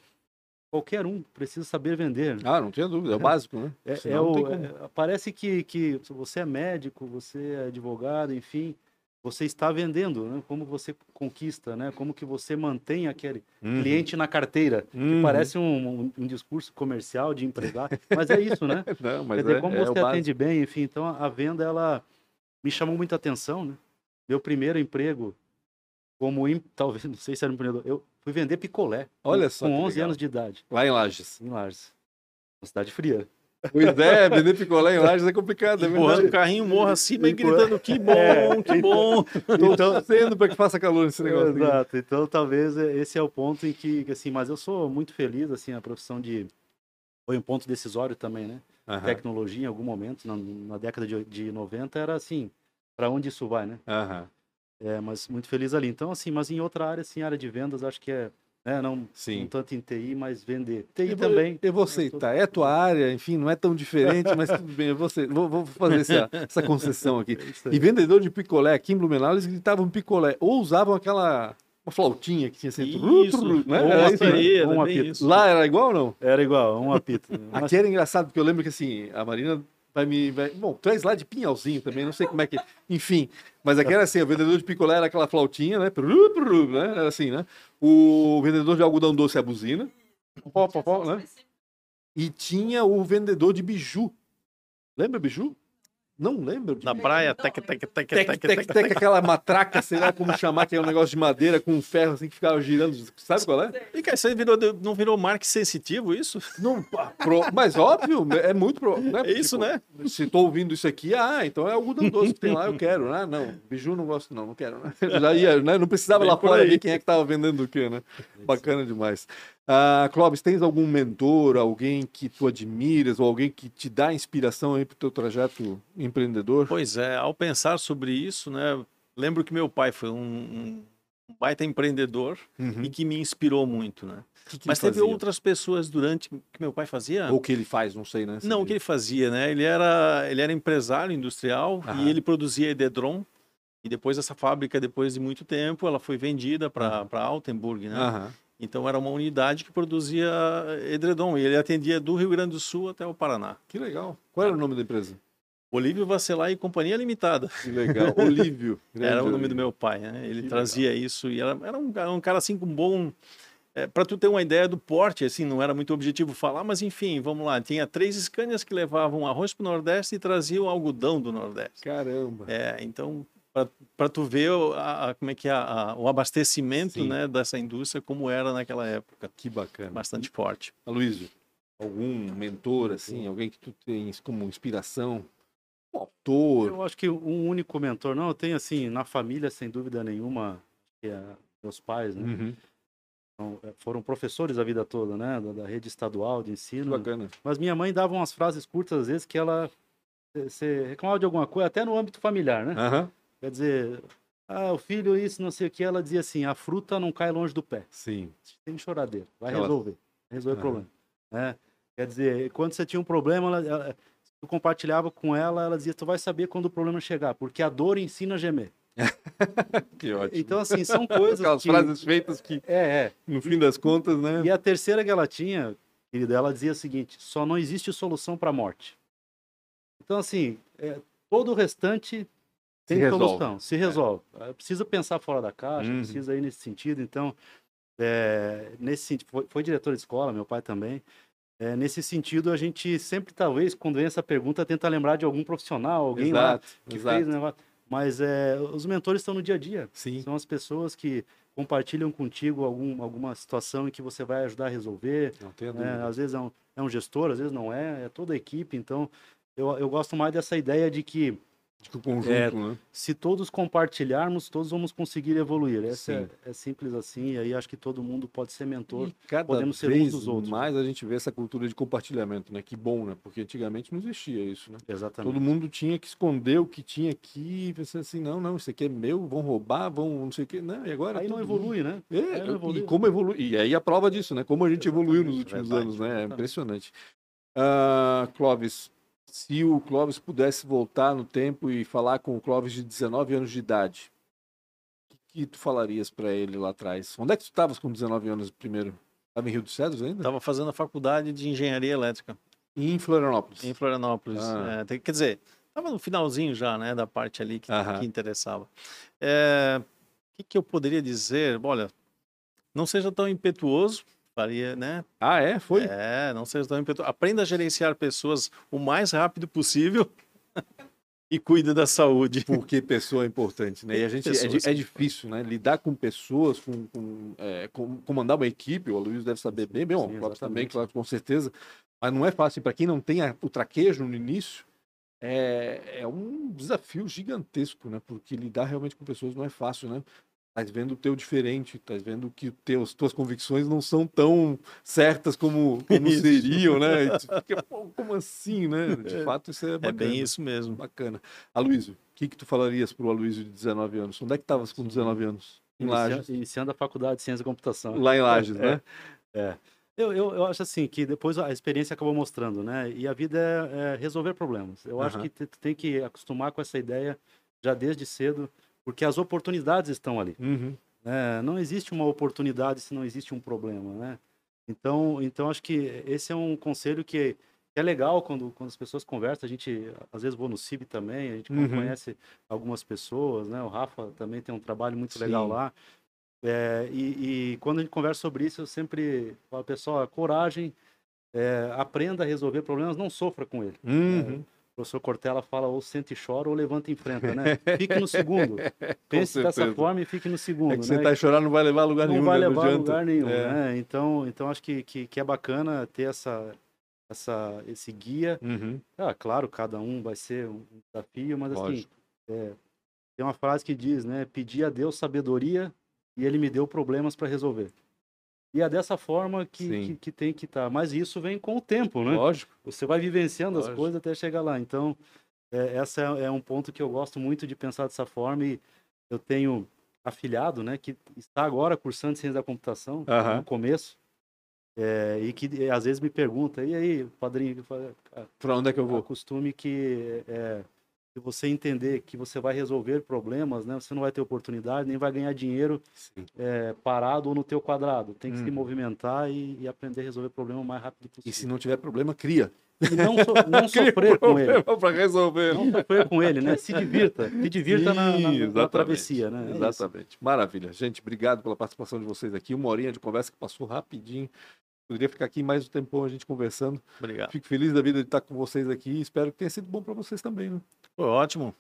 qualquer um precisa saber vender. Ah, não tenho dúvida, é o básico, né? É, é o, é, parece que, que você é médico, você é advogado, enfim, você está vendendo, né? como você conquista, né? como que você mantém aquele uhum. cliente na carteira, uhum. que parece um, um, um, discurso comercial de empresário, mas é isso, né? [laughs] Não, mas dizer, é, como é você atende bem, enfim, então a, venda, ela me chamou muita atenção, né? Meu primeiro emprego, como, talvez, [laughs] não sei se era um empreendedor, eu fui vender picolé, Olha só com 11 legal. anos de idade. Lá em Lages. Em Lages, uma cidade fria. Pois é, vender picolé em lajes é complicado. É Empurrando o carrinho, morra acima e gritando que bom, é, que bom. Estou sendo para que faça calor nesse negócio. Exato, aqui. então talvez esse é o ponto em que, assim, mas eu sou muito feliz, assim, a profissão de... Foi um ponto decisório também, né? Uhum. Tecnologia em algum momento, na, na década de, de 90, era assim, para onde isso vai, né? Uhum. É, mas muito feliz ali. Então, assim, mas em outra área, assim, área de vendas, acho que é né? Não, Sim. não tanto em TI, mas vender. TI eu também. Eu vou aceitar. É a tua área, enfim, não é tão diferente, mas tudo bem. Eu vou, vou, vou fazer essa, essa concessão aqui. [laughs] É e vendedor de picolé aqui em Blumenau, eles gritavam picolé. Ou usavam aquela uma flautinha que tinha sempre. Isso, né? Ou uma pereira, um apito. Lá era igual ou não? Era igual, um apito. [laughs] Aqui era engraçado, porque eu lembro que assim, a Marina vai me. Vai... Bom, és lá de Pinhalzinho também, não sei como é que. Enfim. Mas aqui era assim, o vendedor de picolé era aquela flautinha, né? né? Era assim, né? O vendedor de algodão doce é a buzina. Pó, pó, pó, né? E tinha o vendedor de biju. Lembra biju? Não lembro. Na praia, tec, tec, tec, tec, tec, tec, tec, aquela matraca, sei lá como chamar, que é um negócio de madeira com um ferro assim que ficava girando. Sabe qual é? E cara, isso virou, não virou marketing sensitivo isso? Não, pro, mas óbvio, é muito pro, né? É isso, tipo, né? Se tô ouvindo isso aqui, ah, então é algodão doce que tem lá, eu quero, né? Não, biju não gosto, não, não quero. Né? Já ia, né? Não precisava lá fora ver quem é que tava vendendo o quê, né? Bacana demais. Uh, Clóvis, tens algum mentor, alguém que tu admiras ou alguém que te dá inspiração para o teu trajeto empreendedor? Pois é, ao pensar sobre isso, né, lembro que meu pai foi um, um baita empreendedor uhum. e que me inspirou muito, né? Que que Mas teve fazia? outras pessoas durante que meu pai fazia. Ou que ele faz, não sei, né? Não, o que ele fazia, né? Ele era, ele era empresário industrial uhum. e ele produzia Ededron. E depois essa fábrica, depois de muito tempo, ela foi vendida para. Altenburg, né? Uhum. Então era uma unidade que produzia edredom e ele atendia do Rio Grande do Sul até o Paraná. Que legal. Qual era o nome da empresa? Olívio Vacelar e Companhia Limitada. Que legal. [laughs] Olívio. era o nome do meu pai, né? Ele que trazia legal. isso e era, era um, um, cara assim com bom... É, para tu ter uma ideia do porte, assim, não era muito objetivo falar, mas enfim, vamos lá. Tinha três Scanias que levavam arroz para o Nordeste e traziam algodão do Nordeste. Caramba! É, então para tu ver a, a, como é que é a, o abastecimento né, dessa indústria como era naquela época. Que bacana. Bastante forte. Aloysio, algum mentor, assim, alguém que tu tens como inspiração? Um autor? Eu acho que um único mentor, não, eu tenho assim, na família, sem dúvida nenhuma, que é meus pais, né? Uhum. Então, é, foram professores a vida toda, né? Da, da rede estadual de ensino. Que bacana. Mas minha mãe dava umas frases curtas, às vezes, que ela você reclamava de alguma coisa, até no âmbito familiar, né? Uhum. Quer dizer, ah, o filho isso, não sei o que, ela dizia assim, a fruta não cai longe do pé. Sim. Tem choradeira, vai ela... resolver, resolver o problema. É. Quer dizer, quando você tinha um problema, ela, ela, compartilhava com ela, ela dizia, tu vai saber quando o problema chegar, porque a dor ensina a gemer. [laughs] que ótimo. Então, assim, são coisas Aquelas que... frases feitas que, é, é. no fim das contas, né? E a terceira que ela tinha, querida, ela dizia o seguinte, só não existe solução para a morte. Então, assim, é, todo o restante tem se solução, resolve. se resolve. É. Precisa pensar fora da caixa, uhum. precisa ir nesse sentido. Então, é, nesse sentido, foi, foi, diretor de escola, meu pai também. É, nesse sentido, a gente sempre, talvez, quando vem essa pergunta, tenta lembrar de algum profissional, alguém exato, lá que exato. fez negócio. Mas é, os mentores estão no dia a dia. Sim. São as pessoas que compartilham contigo algum, alguma situação em que você vai ajudar a resolver. Não tenho né? Às vezes é um, é um gestor, às vezes não é, é toda a equipe. Então, eu, eu gosto mais dessa ideia de que o conjunto, é, né? Se todos compartilharmos, todos vamos conseguir evoluir. Essa é, é, simples assim, e aí acho que todo mundo pode ser mentor, e cada podemos ser uns dos outros. mais a gente vê essa cultura de compartilhamento, né? Que bom, né? Porque antigamente não existia isso, né? Exatamente. Todo mundo tinha que esconder o que tinha aqui, e pensar assim, não, não, isso aqui é meu, vão roubar, vão não sei o quê. Não, e agora aí não evolui, né? É, não evolui. e como evolui. E aí a prova disso, né? Como a gente Exatamente. evoluiu nos últimos Verdade. anos, né? É impressionante. Uh, Clóvis, se o Clóvis pudesse voltar no tempo e falar com o Clóvis de 19 anos de idade, o que, que tu falarias para ele lá atrás? Onde é que tu estavas com 19 anos primeiro? Estava em Rio dos Cedros ainda? Estava fazendo a faculdade de engenharia elétrica. Em Florianópolis? Em Florianópolis. Ah. É, quer dizer, estava no finalzinho já, né, da parte ali que, que interessava. É, o que, que eu poderia dizer? Olha, não seja tão impetuoso, faria, né? Ah, é? Foi? É, não seja tão impetuoso. Aprenda a gerenciar pessoas o mais rápido possível [laughs] e cuide da saúde. Porque pessoa é importante, né? E a gente é, é, difícil, né? Lidar com pessoas, com, com é, com, comandar uma equipe, o Luiz deve saber bem, bem, o Clóvis também, claro, com certeza. Mas não é fácil. Para quem não tem a, o traquejo no início, é, é um desafio gigantesco, né? Porque lidar realmente com pessoas não é fácil, né? Estás vendo o teu diferente, estás vendo que teus, tuas convicções não são tão certas como, [laughs] como seriam, né? Fica, como assim, né? De é, fato, isso é bacana. É bem isso mesmo. Bacana. Aloysio, o que, que tu falarias para o Aloysio de 19 anos? Onde é que estavas com 19 anos? Em Lages. Iniciando a faculdade de Ciência da Computação. Lá em Lages, é, né? É. Eu, eu, eu, acho assim que depois a experiência acabou mostrando, né? E a vida é, é resolver problemas. Eu uhum. acho que tu tem que acostumar com essa ideia já desde cedo, porque as oportunidades estão ali. Uhum. É, não existe uma oportunidade se não existe um problema, né? Então, então acho que esse é um conselho que é legal quando, quando as pessoas conversam. A gente, às vezes, vou no CIB também, a gente uhum. conhece algumas pessoas, né? O Rafa também tem um trabalho muito Sim. legal lá. É, e, e, quando a gente conversa sobre isso, eu sempre falo, pessoal, coragem, é, aprenda a resolver problemas, não sofra com ele. Uhum. É, professor Cortella fala ou sente e chora ou levanta e enfrenta, né? Fique no segundo. [laughs] Pense dessa forma e fique no segundo. É que né? sentar e chorar não vai levar a lugar não nenhum. Vai né? levar a lugar nenhum, é. né? Então, então acho que, que, que, é bacana ter essa, essa, esse guia. Uhum. Ah, claro, cada um vai ser um desafio, mas assim, Lógico. assim, é, tem uma frase que diz, né? Pedir a Deus sabedoria e ele me deu problemas para resolver. E é dessa forma que, que, que, tem que estar. Tá. Mas isso vem com o tempo, né? Lógico. Você vai vivenciando Lógico. as coisas até chegar lá. Então, é, essa é, é, um ponto que eu gosto muito de pensar dessa forma. E eu tenho afiliado, né, que está agora cursando ciência da computação, no começo. É, e que às vezes me pergunta, e aí, padrinho, para onde é que eu vou? Costume que é, se você entender que você vai resolver problemas, né, você não vai ter oportunidade, nem vai ganhar dinheiro é, parado ou no teu quadrado. Tem que hum. se movimentar e, e, aprender a resolver problema o mais rápido possível. E se não tiver problema, cria. E não, so, [laughs] não sofrer com ele. para resolver. Não sofrer com ele, né? Se divirta. Se divirta na, na, na, travessia, né? É exatamente. Isso. Maravilha. Gente, obrigado pela participação de vocês aqui. Uma horinha de conversa que passou rapidinho. Poderia ficar aqui mais um tempão a gente conversando. Obrigado. Fico feliz da vida de estar com vocês aqui. Espero que tenha sido bom para vocês também. Né? Foi ótimo.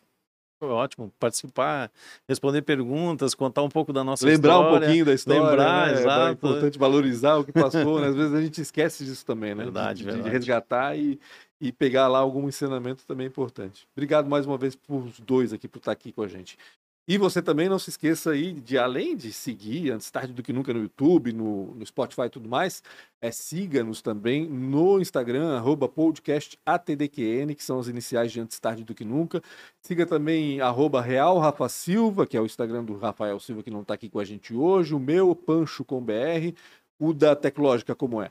Foi ótimo participar, responder perguntas, contar um pouco da nossa Lembrar história. Lembrar um pouquinho da história. Lembrar, né? exato. É importante valorizar o que passou, né? Às vezes a gente esquece disso também, né? Verdade, de, verdade. de resgatar e, e pegar lá algum ensinamento também é importante. Obrigado mais uma vez por os dois aqui, por estar aqui com a gente. E você também não se esqueça aí de, além de seguir antes tarde do que nunca no YouTube, no, no Spotify e tudo mais, é, siga-nos também no Instagram, arroba que são as iniciais de antes tarde do que nunca. Siga também arroba Silva, que é o Instagram do Rafael Silva, que não está aqui com a gente hoje, o meu, Pancho com BR, o da Teclógica, como é?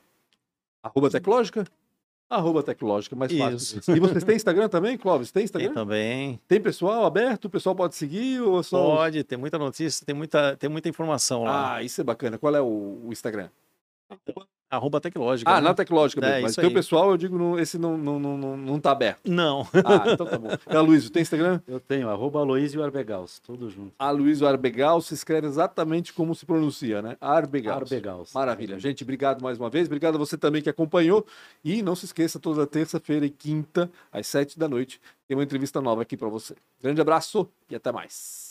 Arroba Teclógica? Arroba Tecnológica, mais fácil. Isso. E vocês têm Instagram também, Clóvis? Tem Instagram? Tem também. Tem pessoal aberto? O pessoal pode seguir? Ou só... Pode, tem muita notícia, tem muita, tem muita informação lá. Ah, isso é bacana. Qual é o, o Instagram? Arroba Tecnológica. Ah, né? na Tecnológica mesmo. É, Mas teu pessoal, eu digo, não, esse não, não, não, não tá aberto. Não. Ah, então tá bom. E a Luísio, tem Instagram? Eu tenho, arroba Aloysio Arbegaus, tudo junto. Aloysio Arbegaus se escreve exatamente como se pronuncia, né? Arbegaus. Arbegaus. Maravilha. Gente, obrigado mais uma vez. Obrigado a você também que acompanhou. E não se esqueça, toda terça-feira e quinta, às sete da noite, tem uma entrevista nova aqui para você. Grande abraço e até mais.